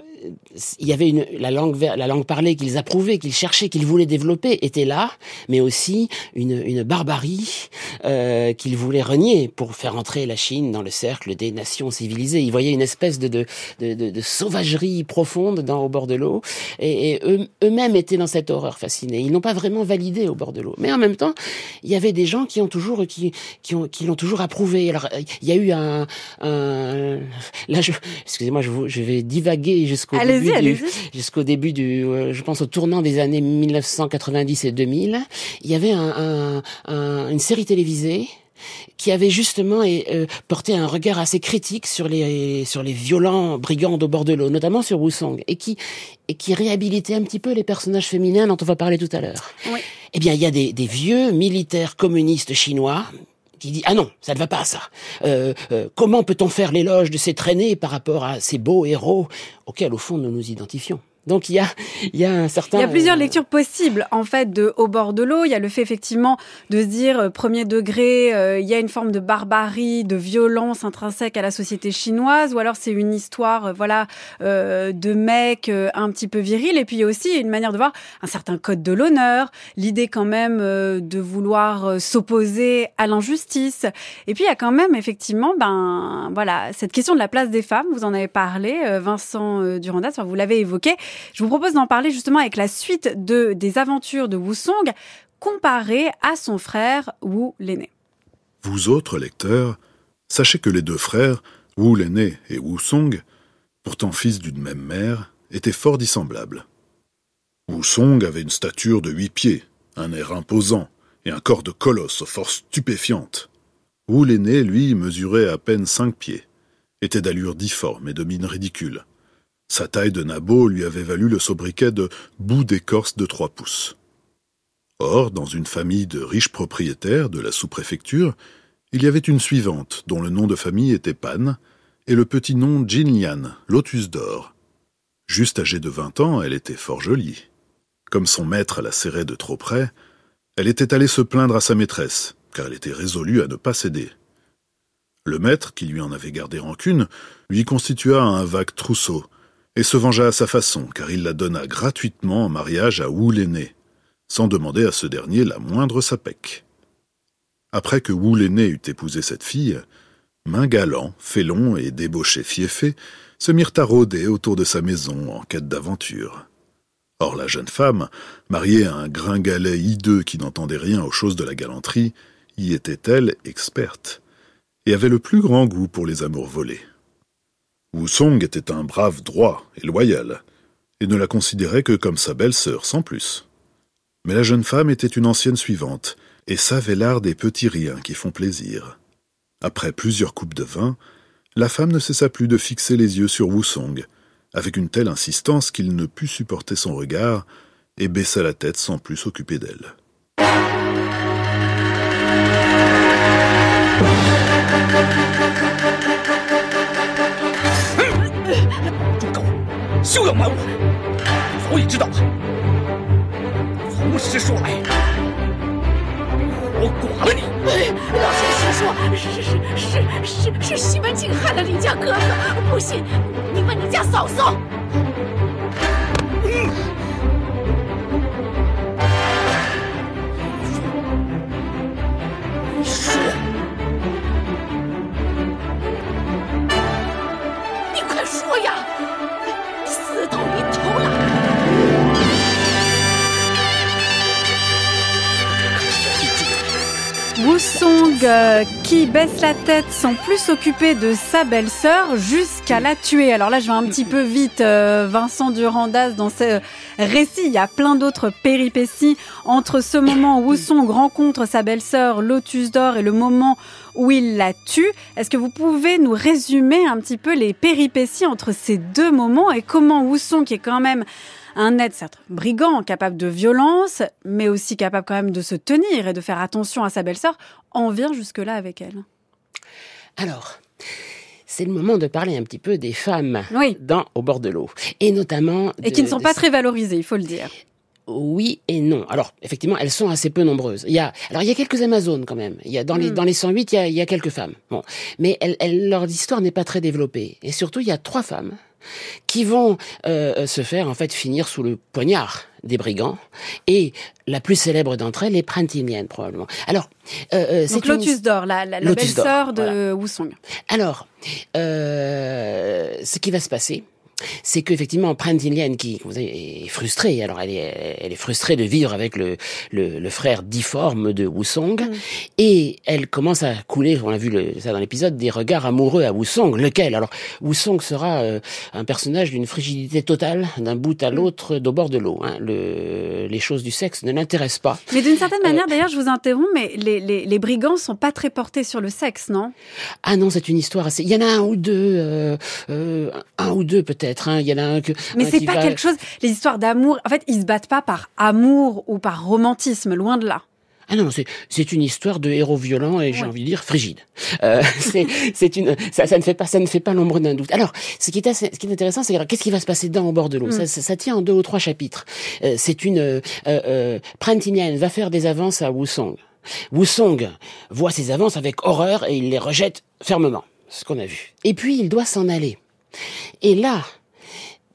il y avait une, la langue, la langue parlée qu'ils approuvaient, qu'ils cherchaient, qu'ils voulaient développer, était là, mais aussi une, une barbarie euh, qu'ils voulaient renier pour faire entrer la Chine dans le cercle des nations civilisées. Ils voyaient une espèce de, de, de, de, sauvagerie profonde dans, au bord de l'eau, et, eux, eux-mêmes étaient dans cette horreur fascinée. Ils n'ont pas vraiment validé au bord de l'eau, mais en même temps, il y avait des gens qui ont toujours, qui, qui ont, qui l'ont toujours approuvé. Alors, il y a eu un, un là, excusez-moi, je, je vais divaguer jusqu'au Allez-y, allez-y. jusqu'au début du, euh, je pense au tournant des années 1990 et 2000, il y avait un, un, un, une série télévisée qui avait justement euh, porté un regard assez critique sur les sur les violents brigands au bord de l'eau, notamment sur Wusong, et qui et qui réhabilitait un petit peu les personnages féminins dont on va parler tout à l'heure. Oui. Eh bien, il y a des, des vieux militaires communistes chinois qui dit ah non ça ne va pas ça. Euh, euh, comment peut-on faire l'éloge de ces traînées par rapport à ces beaux héros auxquels au fond nous nous identifions? Donc il y a, il y a un certain. Il y a plusieurs lectures possibles en fait de au bord de l'eau. Il y a le fait effectivement de se dire euh, premier degré, euh, il y a une forme de barbarie, de violence intrinsèque à la société chinoise, ou alors c'est une histoire euh, voilà euh, de mec euh, un petit peu viril. Et puis il y a aussi une manière de voir un certain code de l'honneur, l'idée quand même euh, de vouloir s'opposer à l'injustice. Et puis il y a quand même effectivement ben voilà cette question de la place des femmes. Vous en avez parlé, Vincent Durandas, enfin, vous l'avez évoqué. Je vous propose d'en parler justement avec la suite de, des aventures de Wusong comparé à son frère Wu l'aîné. Vous autres lecteurs, sachez que les deux frères, Wu l'aîné et Wu Song, pourtant fils d'une même mère, étaient fort dissemblables. Wu Song avait une stature de huit pieds, un air imposant et un corps de colosse aux forces stupéfiantes. Wu l'aîné, lui, mesurait à peine cinq pieds, était d'allure difforme et de mine ridicule. Sa taille de nabot lui avait valu le sobriquet de bout d'écorce de trois pouces. Or, dans une famille de riches propriétaires de la sous-préfecture, il y avait une suivante dont le nom de famille était Pan et le petit nom Jinlian, lotus d'or. Juste âgée de vingt ans, elle était fort jolie. Comme son maître la serrait de trop près, elle était allée se plaindre à sa maîtresse, car elle était résolue à ne pas céder. Le maître, qui lui en avait gardé rancune, lui constitua un vague trousseau, et se vengea à sa façon, car il la donna gratuitement en mariage à Wu sans demander à ce dernier la moindre sapèque. Après que Wu l'aîné eut épousé cette fille, main galant, félon et débauché fiefé se mirent à rôder autour de sa maison en quête d'aventure. Or la jeune femme, mariée à un gringalet hideux qui n'entendait rien aux choses de la galanterie, y était-elle experte, et avait le plus grand goût pour les amours volées. Wu Song était un brave droit et loyal, et ne la considérait que comme sa belle-sœur sans plus. Mais la jeune femme était une ancienne suivante, et savait l'art des petits riens qui font plaisir. Après plusieurs coupes de vin, la femme ne cessa plus de fixer les yeux sur Wu Song, avec une telle insistance qu'il ne put supporter son regard, et baissa la tête sans plus s'occuper d'elle. 不要瞒我，早已知道了。从实说来，我剐了你！老先生说，是是是是是西门庆害了你家哥哥，不信你问你家嫂嫂。Euh, qui baisse la tête sans plus s'occuper de sa belle-sœur jusqu'à la tuer. Alors là, je vais un petit peu vite, euh, Vincent Durandas, dans ce récit. Il y a plein d'autres péripéties entre ce moment où Wusong rencontre sa belle-sœur Lotus d'Or et le moment où il la tue. Est-ce que vous pouvez nous résumer un petit peu les péripéties entre ces deux moments et comment Wusong, qui est quand même un être certes brigand, capable de violence, mais aussi capable quand même de se tenir et de faire attention à sa belle-sœur, en vient jusque-là avec elle. Alors, c'est le moment de parler un petit peu des femmes Oui. dans Au bord de l'eau. Et notamment... Et qui ne sont de- pas très valorisées, il faut le dire. Oui et non. Alors, effectivement, elles sont assez peu nombreuses. Il y a, alors il y a quelques Amazones quand même. Il y a dans les Hmm. dans les 108, il y a, il y a quelques femmes. Bon, mais elles, elles- leur histoire n'est pas très développée. Et surtout, il y a trois femmes qui vont euh, se faire en fait finir sous le poignard des brigands. Et la plus célèbre d'entre elles est Printilienne probablement. Alors, euh, euh, c'est une Lotus d'or, la, belle-sœur de voilà. Wusong. alors, euh, ce qui va se passer, c'est qu'effectivement, Printilienne, qui est frustrée, alors elle est, elle est frustrée de vivre avec le, le, le frère difforme de Wusong, Mm. et elle commence à couler, on a vu le, ça dans l'épisode, des regards amoureux à Wusong. Lequel? Alors, Wusong sera euh, un personnage d'une frigidité totale, d'un bout à Mm. l'autre, d'au bord de l'eau. Hein. Le, les choses du sexe ne l'intéressent pas. Mais d'une certaine Euh, manière, d'ailleurs, je vous interromps, mais les, les, les brigands sont pas très portés sur le sexe, non? Ah non, c'est une histoire assez. Il y en a un ou deux, euh, un ou deux peut-être. Hein. Il y en a un que. Mais c'est pas va- quelque chose. Les histoires d'amour, en fait, ils se battent pas par amour ou par romantisme, loin de là. Ah non, c'est une histoire de héros violents et j'ai Ouais. envie de dire frigide. Euh, c'est une ça, ça ne fait pas ça ne fait pas l'ombre d'un doute. Alors, ce qui est assez, ce qui est intéressant, c'est qu'est-ce qui va se passer dans au bord de l'eau? Mm. Ça, ça, ça tient en deux ou trois chapitres. Euh, c'est une euh, euh, Printinienne va faire des avances à Wusong. Wusong voit ses avances avec horreur et il les rejette fermement. Ce qu'on a vu. Et puis il doit s'en aller. Et là,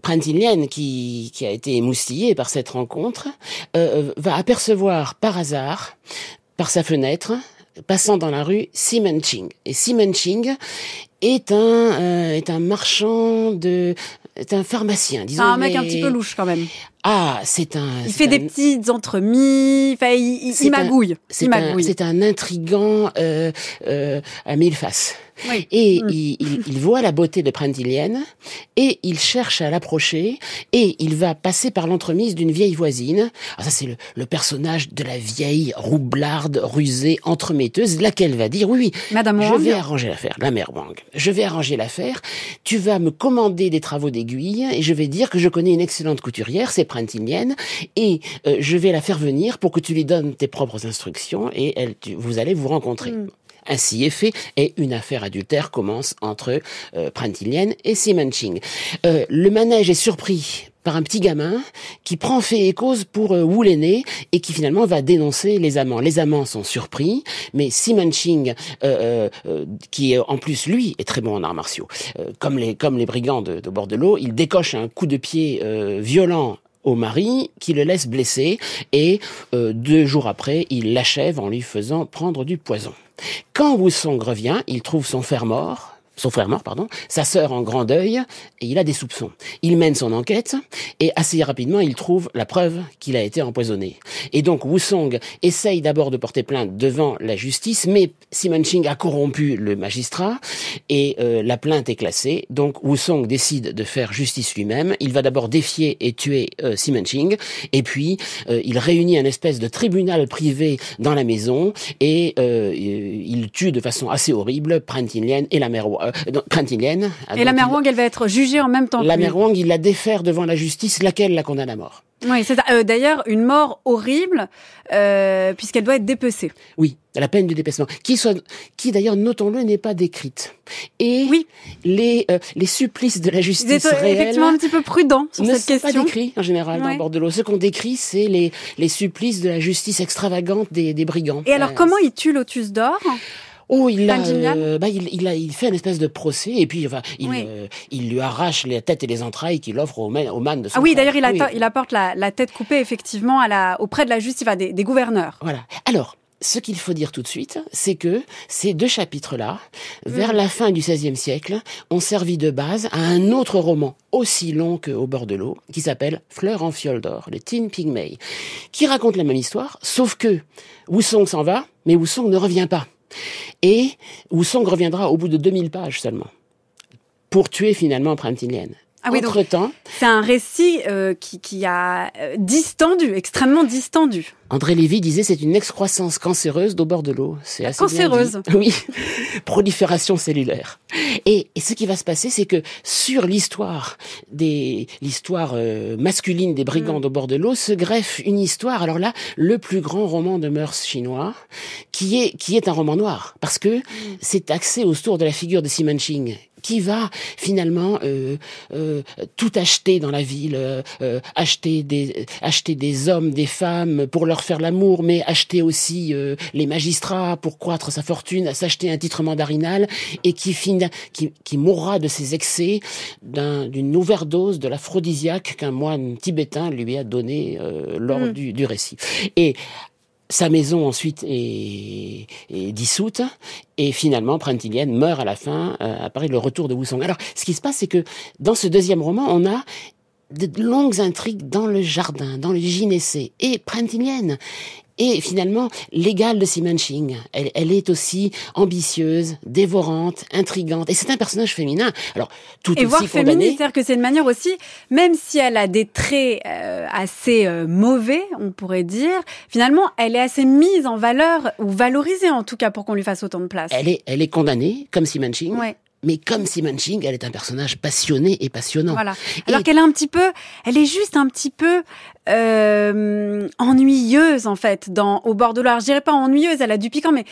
Printilienne, qui, qui a été émoustillée par cette rencontre, euh, va apercevoir par hasard, par sa fenêtre, passant dans la rue, Simon Ching. Et Simon Ching est un, euh, est un marchand de... est un pharmacien, disons. C'est un mec un petit peu louche quand même. Ah, c'est un... Il fait des petites entremis, enfin, il, magouille. C'est un, c'est un intrigant euh, euh, à mille faces. Oui. Et Mm. il, il, il voit la beauté de Printilienne et il cherche à l'approcher et il va passer par l'entremise d'une vieille voisine. Alors ça c'est le, le personnage de la vieille roublarde, rusée, entremetteuse, laquelle va dire oui, oui, Madame je Wang. vais arranger l'affaire, la mère Wang. Je vais arranger l'affaire. Tu vas me commander des travaux d'aiguille et je vais dire que je connais une excellente couturière, c'est Et euh, je vais la faire venir pour que tu lui donnes tes propres instructions et elle, tu- vous allez vous rencontrer. Mm. Ainsi est fait, et une affaire adultère commence entre euh, Printilienne et Simon Ching. Euh, le manège est surpris par un petit gamin qui prend fait et cause pour euh, Wu l'aîné et qui finalement va dénoncer les amants. Les amants sont surpris, mais Simon Ching, euh, euh, qui en plus lui est très bon en arts martiaux, euh, comme les comme les brigands de, de bord de l'eau, il décoche un coup de pied euh, violent au mari qui le laisse blessé et euh, deux jours après il l'achève en lui faisant prendre du poison. Quand Wusong revient, il trouve son frère mort, son frère mort, pardon, sa sœur en grand deuil, et il a des soupçons. Il mène son enquête, et assez rapidement, il trouve la preuve qu'il a été empoisonné. Et donc, Wusong essaye d'abord de porter plainte devant la justice, mais Simon Ching a corrompu le magistrat, et euh, la plainte est classée. Donc, Wusong décide de faire justice lui-même. Il va d'abord défier et tuer euh, Simon Ching, et puis euh, il réunit un espèce de tribunal privé dans la maison, et euh, il tue de façon assez horrible Printilienne et la mère Printilienne. Et la mère Wang, elle va être jugée en même temps la que lui. mère Wang, il la défère devant la justice, laquelle la condamne à mort. Oui, c'est. Euh, D'ailleurs, une mort horrible, euh, puisqu'elle doit être dépecée. Oui, la peine du dépècement, qui, soit, qui d'ailleurs, notons-le, n'est pas décrite. Et Oui. les, euh, les supplices de la Vous justice êtes réelle effectivement un petit peu prudent sur ne cette sont question. pas décrits en général dans Ouais. Bordelot. Ce qu'on décrit, c'est les, les supplices de la justice extravagante des, des brigands. Et alors, Euh, comment il tue Lotus d'or? Oh, il a, euh, bah, il, il a, il fait une espèce de procès et puis, enfin, il, Oui. euh, il lui arrache les têtes et les entrailles qu'il offre au man, au man de son Ah oui, d'ailleurs, il, Oui. il apporte la, la tête coupée, effectivement, à la, auprès de la justice, enfin, des, des gouverneurs. Voilà. Alors, ce qu'il faut dire tout de suite, c'est que ces deux chapitres-là, vers Mm. la fin du XVIe siècle, ont servi de base à un autre roman aussi long que Au bord de l'eau, qui s'appelle Fleur en fiole d'or, le Tin Pygmy, qui raconte la même histoire, sauf que Wusong s'en va, mais Wusong ne revient pas. Et Wusong reviendra au bout de 2000 pages seulement, pour tuer finalement Printilienne. Ah oui, Entre-temps, c'est un récit euh, qui, qui a euh, distendu, extrêmement distendu. André Lévy disait c'est une excroissance cancéreuse d'au bord de l'eau. C'est assez bien Cancéreuse. dit. Oui, prolifération cellulaire. Et, et ce qui va se passer, c'est que sur l'histoire des l'histoire euh, masculine des brigands au bord de l'eau se greffe une histoire. Alors là, le plus grand roman de mœurs chinois, qui est qui est un roman noir, parce que c'est axé autour de la figure de Simon Ching, qui va finalement euh, euh, tout acheter dans la ville, euh, euh, acheter des acheter des hommes, des femmes pour leur faire l'amour, mais acheter aussi euh, les magistrats pour croître sa fortune, à s'acheter un titre mandarinal et qui, fin- qui qui mourra de ses excès d'un- d'une overdose de l'aphrodisiaque qu'un moine tibétain lui a donné euh, lors Mm. du, du récit. Et sa maison ensuite est, est dissoute et finalement Printilien meurt à la fin, euh, apparaît le retour de Wusong. Alors ce qui se passe c'est que dans ce deuxième roman on a de longues intrigues dans le jardin, dans le gynécée et Printilien et finalement l'égale de Simon Ching. Elle, elle est aussi ambitieuse, dévorante, intrigante et c'est un personnage féminin. Alors tout Et aussi voire condamné. féministe, c'est-à-dire que c'est une manière aussi, même si elle a des traits euh, assez euh, mauvais, on pourrait dire, finalement, elle est assez mise en valeur, ou valorisée en tout cas, pour qu'on lui fasse autant de place. Elle est, elle est condamnée comme Simon Ching. Ouais. Mais comme Simon Ching, elle est un personnage passionné et passionnant. Voilà. Alors Et- qu'elle est un petit peu, elle est juste un petit peu euh, ennuyeuse en fait, dans au bord de l'art. Je dirais pas ennuyeuse, elle a du piquant, mais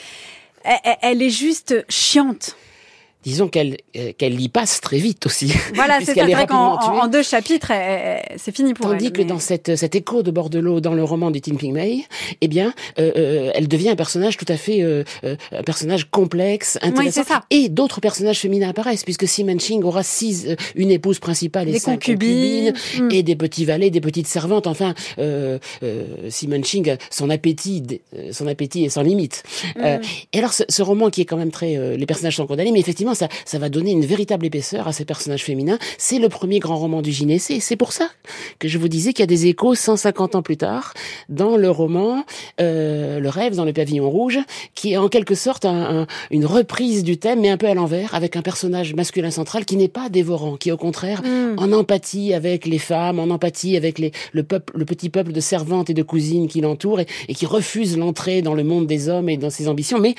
elle, elle- elle est juste chiante. Disons qu'elle euh, qu'elle y passe très vite aussi. Voilà, c'est vrai qu'en en- deux chapitres, c'est fini pour Tandis elle. que mais- dans cette, cet écho de Bordelot dans le roman du Tin Ping Mei, eh bien, euh, euh, elle devient un personnage tout à fait, euh, euh, un personnage complexe, intéressant. c'est ça. Et d'autres personnages féminins apparaissent, puisque Simon Ching aura six, euh, une épouse principale et Des cinq concubines. concubines, Mm. et des petits valets, des petites servantes. Enfin, euh, euh, Simon Ching, son appétit, euh, son appétit est sans limite. Euh, et alors, ce, ce roman qui est quand même très, euh, les personnages sont condamnés, mais effectivement, ça, ça va donner une véritable épaisseur à ces personnages féminins. C'est le premier grand roman du gynécée. C'est pour ça que je vous disais qu'il y a des échos 150 ans plus tard dans le roman euh, Le rêve dans le pavillon rouge, qui est en quelque sorte un- un- une reprise du thème, mais un peu à l'envers, avec un personnage masculin central qui n'est pas dévorant, qui est au contraire Mm. en empathie avec les femmes, en empathie avec les, le peuple, le petit peuple de servantes et de cousines qui l'entourent et, et qui refuse l'entrée dans le monde des hommes et dans ses ambitions, mais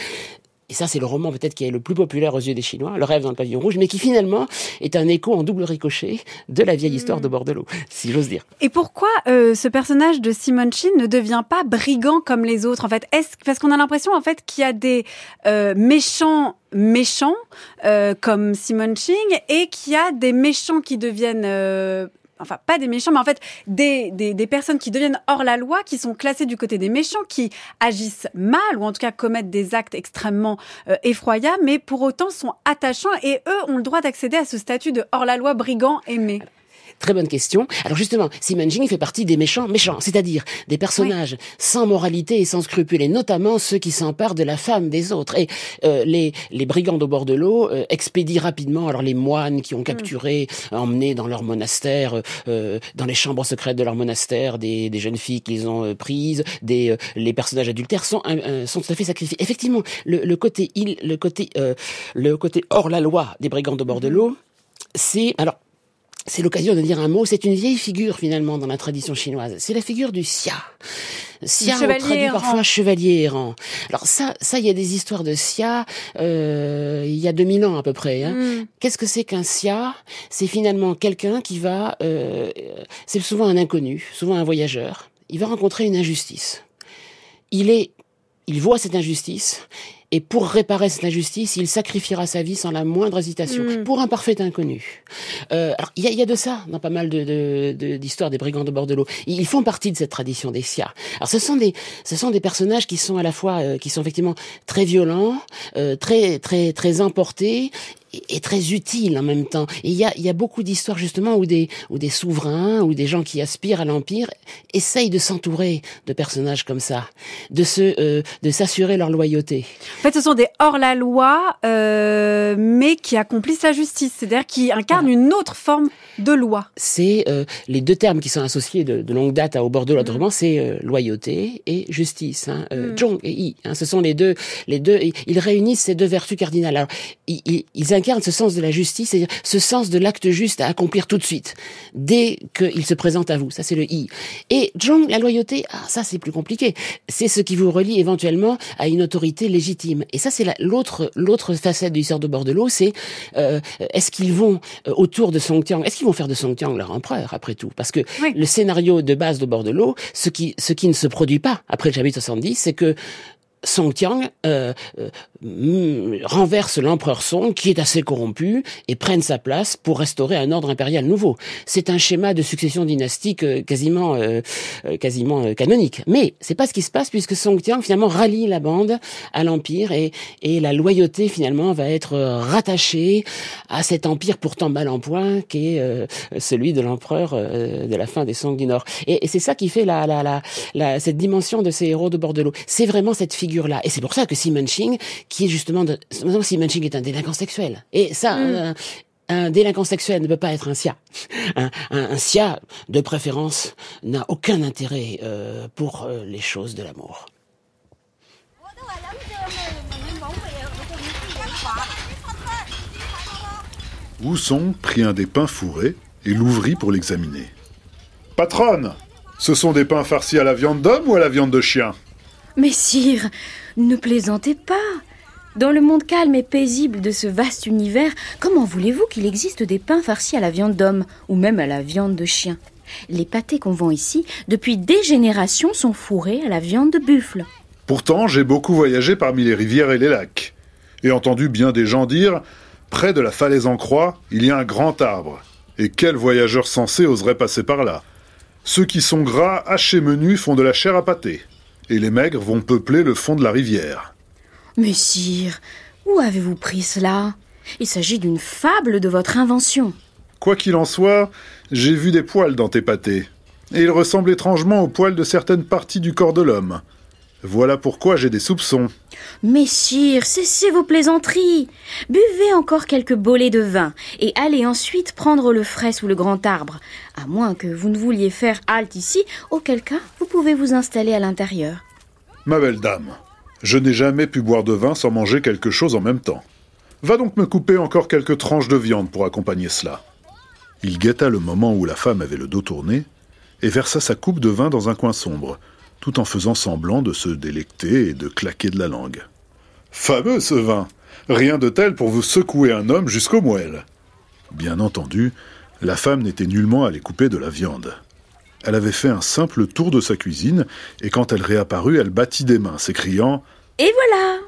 et ça, c'est le roman peut-être qui est le plus populaire aux yeux des Chinois, Le rêve dans le pavillon rouge, mais qui finalement est un écho en double ricochet de la vieille histoire de Bordelot, si j'ose dire. Et pourquoi euh, ce personnage de Simon Chin ne devient pas brigand comme les autres en fait? Est-ce parce qu'on a l'impression en fait qu'il y a des euh, méchants méchants euh, comme Simon Ching et qu'il y a des méchants qui deviennent euh, Enfin, pas des méchants, mais en fait, des, des, personnes qui deviennent hors la loi, qui sont classées du côté des méchants, qui agissent mal, ou en tout cas commettent des actes extrêmement euh, effroyables, mais pour autant sont attachants, et eux ont le droit d'accéder à ce statut de hors-la-loi brigand aimé. Très bonne question. Alors justement, Simon Jing fait partie des méchants méchants, c'est-à-dire des personnages sans moralité et sans scrupules, et notamment ceux qui s'emparent de la femme des autres. Et euh, les, les brigands au bord de l'eau euh, expédient rapidement alors les moines qui ont capturé, emmenés dans leur monastère, euh, dans les chambres secrètes de leur monastère, des, des jeunes filles qu'ils ont euh, prises, des euh, les personnages adultères sont euh, sont tout à fait sacrifiés. Effectivement, le, le côté il, le côté euh, le côté hors la loi des brigands au bord de l'eau, c'est alors c'est l'occasion de dire un mot. C'est une vieille figure finalement dans la tradition chinoise. C'est la figure du xia. Xia, on traduit errant. parfois chevalier errant. Alors ça, ça, il y a des histoires de xia. Euh, il y a 2000 ans à peu près. Hein. Mm. Qu'est-ce que c'est qu'un xia? C'est finalement quelqu'un qui va. Euh, c'est souvent un inconnu, souvent un voyageur. Il va rencontrer une injustice. Il est, il voit cette injustice. Et pour réparer cette injustice, il sacrifiera sa vie sans la moindre hésitation, Mm. pour un parfait inconnu. Euh, alors, il y a, y a de ça dans pas mal de, de, de- d'histoires des brigands de bord de l'eau. Ils ils font partie de cette tradition des Sia. Alors, ce sont des, ce sont des personnages qui sont à la fois, euh, qui sont effectivement très violents, euh, très, très, très emportés et très utiles en même temps. Et il y a, y a beaucoup d'histoires justement où des, où des souverains, ou des gens qui aspirent à l'empire essayent de s'entourer de personnages comme ça, de se, euh, de s'assurer leur loyauté. En fait, ce sont des hors-la-loi, euh, mais qui accomplissent la justice, c'est-à-dire qui incarnent une autre forme de loi. c'est euh, les deux termes qui sont associés de, de longue date à au bord de l'autre Mm. roman, c'est loyauté et justice. Hein, Mm. Et Yi, hein, ce sont les deux, les deux. Ils ils réunissent ces deux vertus cardinales. Alors, ils, ils- ils incarnent ce sens de la justice, c'est-à-dire ce sens de l'acte juste à accomplir tout de suite, dès qu'il se présente à vous. Ça, c'est le Yi. Et Zhong, la loyauté, ah, ça, c'est plus compliqué. C'est ce qui vous relie éventuellement à une autorité légitime. Et ça, c'est la- l'autre, l'autre facette du sort de bord de l'eau, c'est euh, est-ce qu'ils vont euh, autour de Song Tiang, est-ce qu'ils vont faire de Song Tiang leur empereur après tout? Parce que Oui. le scénario de base de bord de l'eau, ce qui, ce qui ne se produit pas après le chapitre 70, c'est que Song Tiang euh, euh, renverse l'empereur Song, qui est assez corrompu, et prenne sa place pour restaurer un ordre impérial nouveau. C'est un schéma de succession dynastique euh, quasiment, euh, euh, quasiment canonique. Mais c'est pas ce qui se passe puisque Song Tiang finalement rallie la bande à l'empire et, et la loyauté finalement va être rattachée à cet empire pourtant mal en point qui est celui de l'empereur de la fin des Song du Nord. Et, et c'est ça qui fait la, la, la, la, cette dimension de ces héros de bord de l'eau. C'est vraiment cette là Et c'est pour ça que Simon Ching, qui est justement, de, Simon Ching est un délinquant sexuel. Et ça, mm. un, délinquant sexuel ne peut pas être un sia. Un, un, sia, de préférence, n'a aucun intérêt euh, pour euh, les choses de l'amour. Song prit un des pains fourrés et l'ouvrit pour l'examiner? Patronne, ce sont des pains farcis à la viande d'homme ou à la viande de chien? Mais sire, ne plaisantez pas. Dans le monde calme et paisible de ce vaste univers, comment voulez-vous qu'il existe des pains farcis à la viande d'homme ou même à la viande de chien? Les pâtés qu'on vend ici, depuis des générations, sont fourrés à la viande de buffle. Pourtant, j'ai beaucoup voyagé parmi les rivières et les lacs, et entendu bien des gens dire Près de la falaise en croix, il y a un grand arbre. Et quel voyageur sensé oserait passer par là? Ceux qui sont gras, hachés menus, font de la chair à pâté et les maigres vont peupler le fond de la rivière. Mais sire, où avez-vous pris cela? Il s'agit d'une fable de votre invention. Quoi qu'il en soit, j'ai vu des poils dans tes pâtés, et ils ressemblent étrangement aux poils de certaines parties du corps de l'homme. Voilà pourquoi j'ai des soupçons. Messire, cessez vos plaisanteries. Buvez encore quelques bolets de vin et allez ensuite prendre le frais sous le grand arbre, à moins que vous ne vouliez faire halte ici, auquel cas vous pouvez vous installer à l'intérieur. Ma belle dame, je n'ai jamais pu boire de vin sans manger quelque chose en même temps. Va donc me couper encore quelques tranches de viande pour accompagner cela. Il guetta le moment où la femme avait le dos tourné et versa sa coupe de vin dans un coin sombre, tout en faisant semblant de se délecter et de claquer de la langue. Fameux ce vin Rien de tel pour vous secouer un homme jusqu'aux moelles Bien entendu, la femme n'était nullement allée couper de la viande. Elle avait fait un simple tour de sa cuisine, et quand elle réapparut, elle battit des mains, s'écriant Et voilà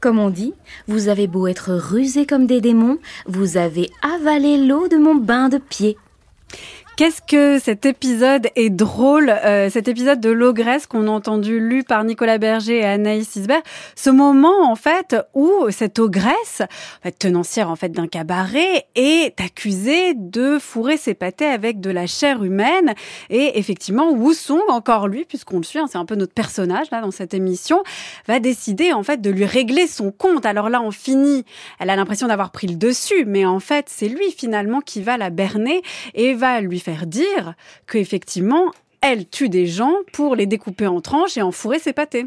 Comme on dit, vous avez beau être rusé comme des démons, vous avez avalé l'eau de mon bain de pied. Qu'est-ce que cet épisode est drôle, euh, cet épisode de l'ogresse qu'on a entendu lu par Nicolas Berger et Anaïs Isbert, ce moment en fait où cette ogresse, en fait, tenancière en fait d'un cabaret, est accusée de fourrer ses pâtés avec de la chair humaine. Et effectivement Song, encore lui, puisqu'on le suit, hein, c'est un peu notre personnage là dans cette émission, va décider en fait de lui régler son compte. Alors là, on finit, elle a l'impression d'avoir pris le dessus, mais en fait c'est lui finalement qui va la berner et va lui faire dire qu'effectivement, elle tue des gens pour les découper en tranches et en fourrer ses pâtés.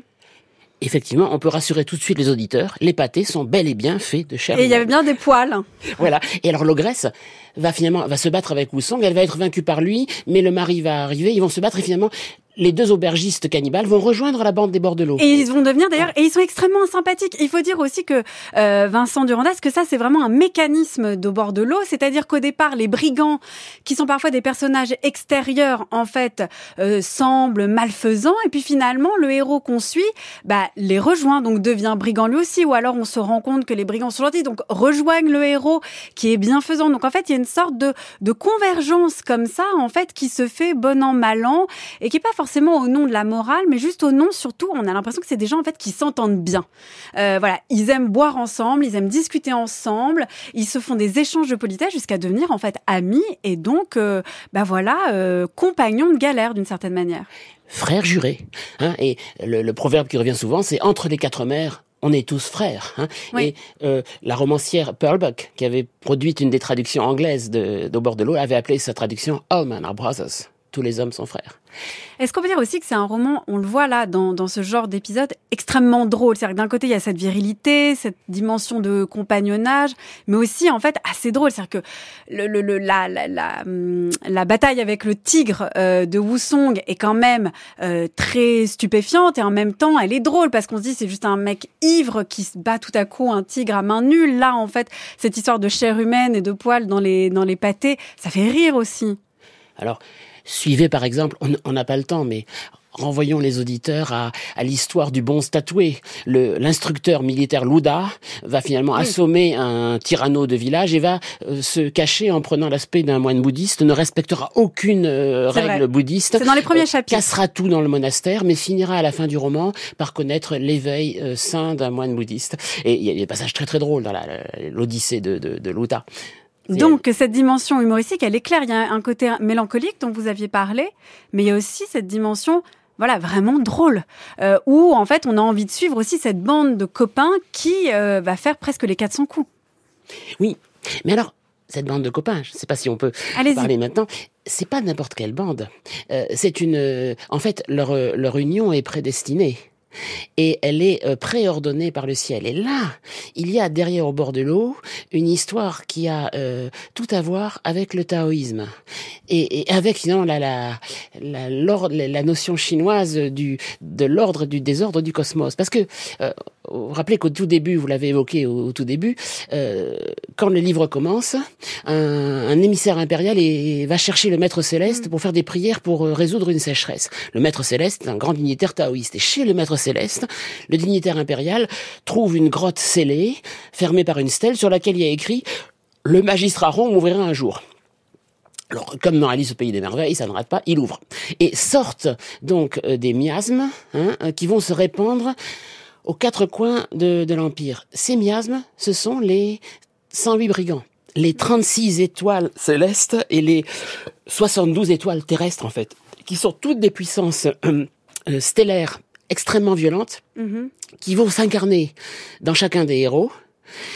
Effectivement, on peut rassurer tout de suite les auditeurs, les pâtés sont bel et bien faits de chair. Et il y avait bien des poils. Voilà. Et alors l'ogresse va finalement va se battre avec Wusong, elle va être vaincue par lui, mais le mari va arriver, ils vont se battre et finalement les deux aubergistes cannibales vont rejoindre la bande des bords de l'eau. Et ils vont devenir d'ailleurs, et ils sont extrêmement sympathiques. Il faut dire aussi que euh, Vincent Durandas, que ça c'est vraiment un mécanisme de bord de l'eau, c'est-à-dire qu'au départ les brigands, qui sont parfois des personnages extérieurs, en fait, euh, semblent malfaisants, et puis finalement le héros qu'on suit, bah les rejoint, donc devient brigand lui aussi, ou alors on se rend compte que les brigands sont gentils, donc rejoignent le héros qui est bienfaisant. Donc en fait il y a une sorte de, de convergence comme ça, en fait, qui se fait bon an mal an, et qui est pas forcément forcément au nom de la morale, mais juste au nom surtout, on a l'impression que c'est des gens en fait qui s'entendent bien. Euh, voilà, ils aiment boire ensemble, ils aiment discuter ensemble, ils se font des échanges de politesse jusqu'à devenir en fait amis et donc, euh, bah voilà, euh, compagnons de galère d'une certaine manière. Frères jurés. Hein, et le, proverbe qui revient souvent, c'est entre les quatre mères, on est tous frères. Hein. Et euh, la romancière Pearl Buck, qui avait produit une des traductions anglaises de, d'Au bord de l'eau, avait appelé sa traduction All men are brothers. Tous les hommes sont frères. Est-ce qu'on peut dire aussi que c'est un roman, on le voit là dans, ce genre d'épisode, extrêmement drôle? C'est-à-dire que d'un côté, il y a cette virilité, cette dimension de compagnonnage, mais aussi en fait assez drôle. C'est-à-dire que hum, la, bataille avec le tigre euh, de Wusong est quand même euh, très stupéfiante et en même temps, elle est drôle parce qu'on se dit c'est juste un mec ivre qui se bat tout à coup un tigre à main nue. Là, en fait, cette histoire de chair humaine et de poils dans les, dans les pâtés, ça fait rire aussi. Alors, Suivez par exemple, on n'a pas le temps, mais renvoyons les auditeurs à, à l'histoire du bon statué. L'instructeur militaire Louda va finalement assommer un tyranno de village et va euh, se cacher en prenant l'aspect d'un moine bouddhiste, ne respectera aucune euh, règle bouddhiste. C'est dans les premiers chapitres. Cassera tout dans le monastère, mais finira à la fin du roman par connaître l'éveil saint d'un moine bouddhiste. Et il y a des passages très très drôles dans l'Odyssée de, de, de Louda. Donc cette dimension humoristique, elle est claire. Il y a un côté mélancolique dont vous aviez parlé, mais il y a aussi cette dimension voilà, vraiment drôle, euh, où en fait on a envie de suivre aussi cette bande de copains qui euh, va faire presque les 400 coups. Oui, mais alors, cette bande de copains, je ne sais pas si on peut parler maintenant, c'est pas n'importe quelle bande. Euh, c'est une... en fait, leur, leur union est prédestinée et elle est euh, préordonnée par le ciel. Et là, il y a derrière au bord de l'eau une histoire qui a euh, tout à voir avec le taoïsme et, avec finalement la, la, la, la, notion chinoise du, de l'ordre du désordre du cosmos. Parce que euh, vous rappelez qu'au tout début, vous l'avez évoqué au, tout début, euh, quand le livre commence, un, un émissaire impérial est, va chercher le maître céleste pour faire des prières pour résoudre une sécheresse. Le maître céleste est un grand dignitaire taoïste. Et chez le maître céleste, le dignitaire impérial trouve une grotte scellée, fermée par une stèle, sur laquelle il a écrit « Le magistrat rond ouvrira un jour ». Alors, comme dans Alice au pays des merveilles, ça ne pas, il ouvre. Et sortent donc euh, des miasmes hein, euh, qui vont se répandre aux quatre coins de, de l'Empire. Ces miasmes, ce sont les 108 brigands, les 36 étoiles célestes et les 72 étoiles terrestres, en fait, qui sont toutes des puissances euh, stellaires extrêmement violentes mhm. qui vont s'incarner dans chacun des héros.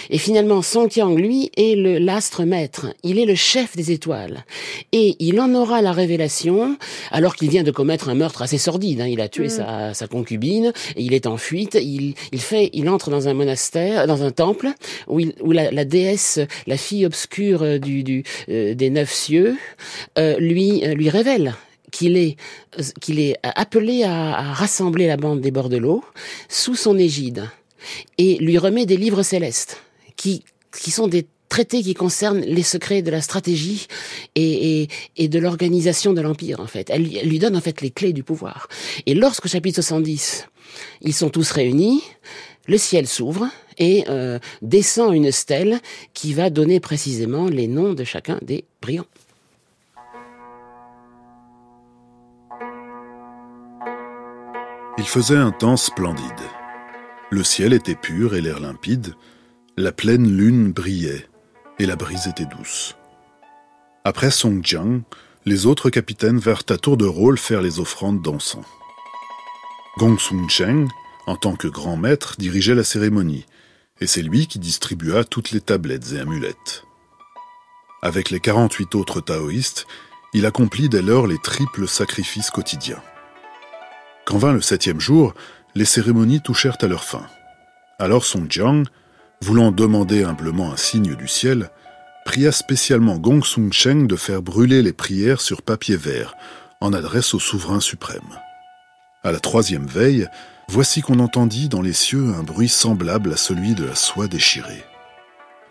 Et finalement, Song Tiang, lui, est le l'astre maître. Il est le chef des étoiles. Et il en aura la révélation alors qu'il vient de commettre un meurtre assez sordide. Hein. Il a tué mhm. sa, concubine et il est en fuite. Il, il fait, il entre dans un monastère, dans un temple où, où la, déesse, la fille obscure du, du euh, des neuf cieux, euh, lui lui révèle qu'il est, qu'il est appelé à, rassembler la bande des bords de l'eau sous son égide et lui remet des livres célestes qui, qui sont des traités qui concernent les secrets de la stratégie et, et, de l'organisation de l'Empire, en fait. Elle, lui donne, en fait, les clés du pouvoir. Et lorsqu'au chapitre 70, ils sont tous réunis, le ciel s'ouvre et euh, descend une stèle qui va donner précisément les noms de chacun des brigands. Il faisait un temps splendide. Le ciel était pur et l'air limpide, la pleine lune brillait et la brise était douce. Après Song Jiang, les autres capitaines vinrent à tour de rôle faire les offrandes d'encens. Gong Sung Cheng, en tant que grand maître, dirigeait la cérémonie, et c'est lui qui distribua toutes les tablettes et amulettes. Avec les 48 autres taoïstes, il accomplit dès lors les triples sacrifices quotidiens. Quand vint le septième jour, les cérémonies touchèrent à leur fin. Alors Song Jiang, voulant demander humblement un signe du ciel, pria spécialement Gong Sung Cheng de faire brûler les prières sur papier vert, en adresse au souverain suprême. À la troisième veille, voici qu'on entendit dans les cieux un bruit semblable à celui de la soie déchirée.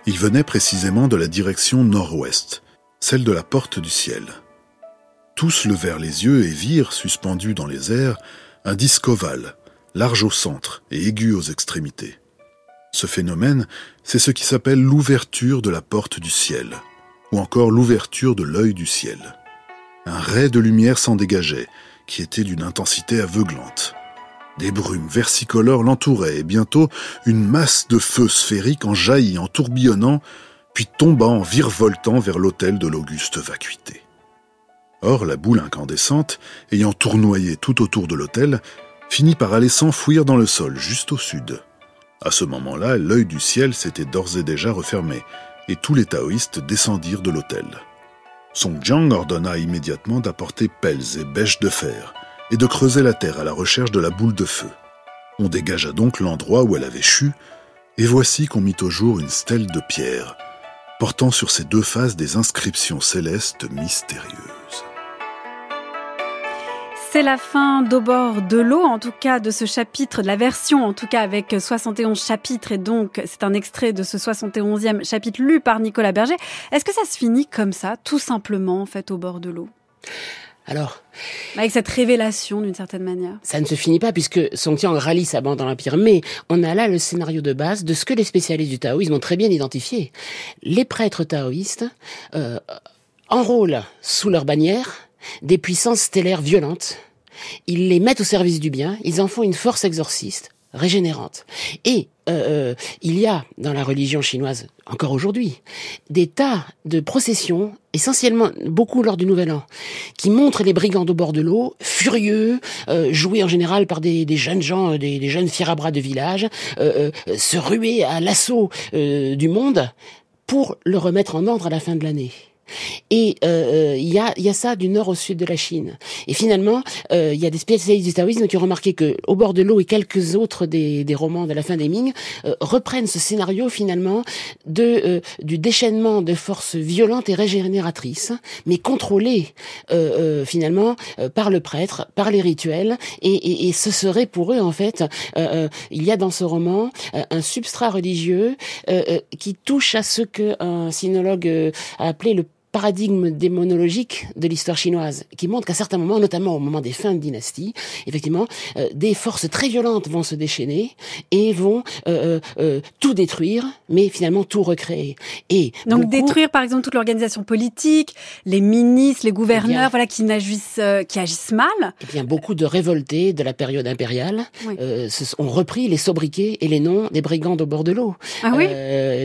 Il venait précisément de la direction nord-ouest, celle de la porte du ciel. Tous levèrent les yeux et virent, suspendu dans les airs, un disque ovale, large au centre et aigu aux extrémités. Ce phénomène, c'est ce qui s'appelle l'ouverture de la porte du ciel, ou encore l'ouverture de l'œil du ciel. Un ray de lumière s'en dégageait, qui était d'une intensité aveuglante. Des brumes versicolores l'entouraient, et bientôt une masse de feu sphérique en jaillit en tourbillonnant, puis tombant en virevoltant vers l'autel de l'auguste vacuité. Or, la boule incandescente, ayant tournoyé tout autour de l'autel, finit par aller s'enfouir dans le sol, juste au sud. À ce moment-là, l'œil du ciel s'était d'ores et déjà refermé, et tous les taoïstes descendirent de l'autel. Song Jiang ordonna immédiatement d'apporter pelles et bêches de fer, et de creuser la terre à la recherche de la boule de feu. On dégagea donc l'endroit où elle avait chu, et voici qu'on mit au jour une stèle de pierre, portant sur ses deux faces des inscriptions célestes mystérieuses. C'est la fin d'Au bord de l'eau, en tout cas de ce chapitre, de la version en tout cas avec 71 chapitres et donc c'est un extrait de ce 71e chapitre lu par Nicolas Berger. Est-ce que ça se finit comme ça, tout simplement en fait au bord de l'eau? Alors, Avec cette révélation d'une certaine manière. Ça ne se finit pas puisque Song Tiang rallie sa bande dans l'Empire, mais on a là le scénario de base de ce que les spécialistes du taoïsme ont très bien identifié. Les prêtres taoïstes euh, enrôlent sous leur bannière des puissances stellaires violentes. Ils les mettent au service du bien, ils en font une force exorciste, régénérante. Et euh, euh, il y a dans la religion chinoise, encore aujourd'hui, des tas de processions, essentiellement beaucoup lors du Nouvel An, qui montrent les brigands au bord de l'eau, furieux, euh, joués en général par des, jeunes gens, des, des, jeunes fiers à bras de village, euh, euh, se ruer à l'assaut euh, du monde pour le remettre en ordre à la fin de l'année. Et euh, il y, a, y a ça du nord au sud de la Chine. Et finalement, euh, il y a des spécialistes du taoïsme qui ont remarqué que Au bord de l'eau et quelques autres des, des romans de la fin des Ming euh, reprennent ce scénario finalement de euh, du déchaînement de forces violentes et régénératrices, mais contrôlées euh, finalement par le prêtre, par les rituels. Et, et, et, ce serait pour eux en fait, il y a dans ce roman un substrat religieux qui touche à ce que un sinologue a appelé le paradigme démonologique de l'histoire chinoise, qui montre qu'à certains moments, notamment au moment des fins de dynastie, effectivement, euh, des forces très violentes vont se déchaîner et vont euh, euh, tout détruire, mais finalement tout recréer. Et donc beaucoup... détruire, par exemple, toute l'organisation politique, les ministres, les gouverneurs, eh bien, voilà, qui agissent, qui agissent mal. Eh bien, beaucoup de révoltés de la période impériale oui. ont repris les sobriquets et les noms des brigands au bord de l'eau, ah oui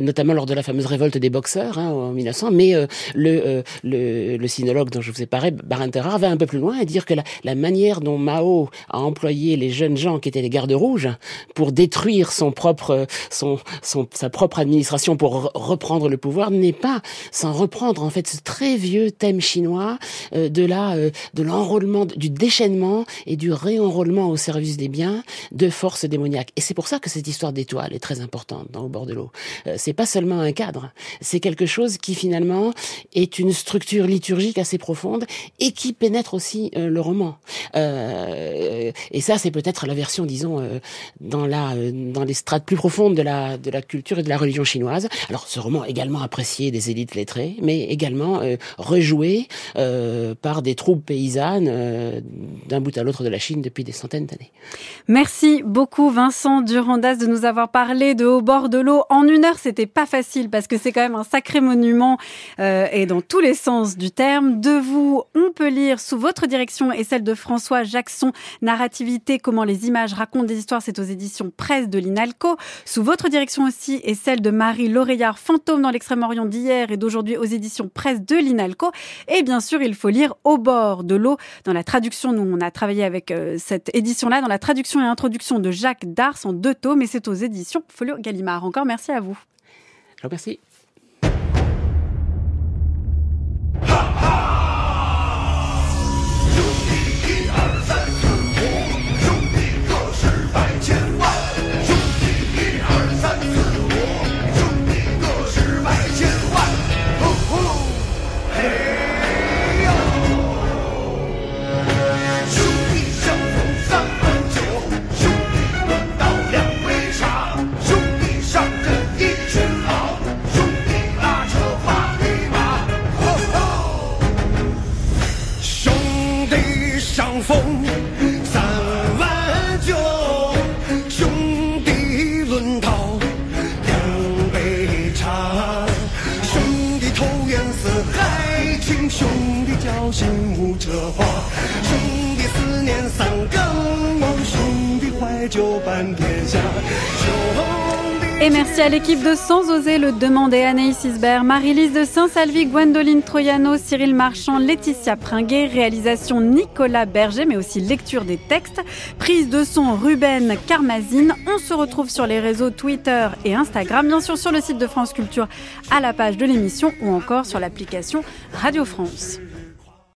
notamment lors de la fameuse révolte des boxeurs hein, en 1900. Mais le euh, le, le, sinologue dont je vous ai parlé, Barenterra, va un peu plus loin et dire que la, la, manière dont Mao a employé les jeunes gens qui étaient les gardes rouges pour détruire son propre, son, son, sa propre administration pour reprendre le pouvoir n'est pas sans reprendre en fait ce très vieux thème chinois euh, de la, euh, de l'enrôlement, du déchaînement et du réenrôlement au service des biens de forces démoniaques. Et c'est pour ça que cette histoire d'étoile est très importante dans Au bord de l'eau. Euh, c'est pas seulement un cadre, c'est quelque chose qui finalement est une structure liturgique assez profonde et qui pénètre aussi euh, le roman. Euh, et ça, c'est peut-être la version, disons, euh, dans la dans les strates plus profondes de la de la culture et de la religion chinoise. Alors, ce roman également apprécié des élites lettrées, mais également rejoué par des troupes paysannes d'un bout à l'autre de la Chine depuis des centaines d'années. Merci beaucoup, Vincent Durandas, de nous avoir parlé de Au bord de l'eau. En une heure, c'était pas facile parce que c'est quand même un sacré monument et dans tous les sens du terme. De vous, on peut lire sous votre direction et celle de François Jackson, Narrativité, comment les images racontent des histoires, c'est aux éditions Presse de l'INALCO. Sous votre direction aussi et celle de Marie Laureillard, Fantôme dans l'extrême-orient d'hier et d'aujourd'hui aux éditions Presse de l'INALCO. Et bien sûr, il faut lire Au bord de l'eau. Dans la traduction, nous, on a travaillé avec euh, cette édition-là, dans la traduction et introduction de Jacques Dars en deux tomes, et c'est aux éditions Folio Gallimard. Encore merci à vous. Je vous remercie. 风。Et merci à l'équipe de Sans oser le demander, Anaïs Isbert, Marie-Lise de Saint-Salvi, Gwendoline Troyano, Cyril Marchand, Laetitia Pringuet, réalisation Nicolas Berger, mais aussi lecture des textes, prise de son Ruben Carmazine. On se retrouve sur les réseaux Twitter et Instagram, bien sûr sur le site de France Culture à la page de l'émission ou encore sur l'application Radio France.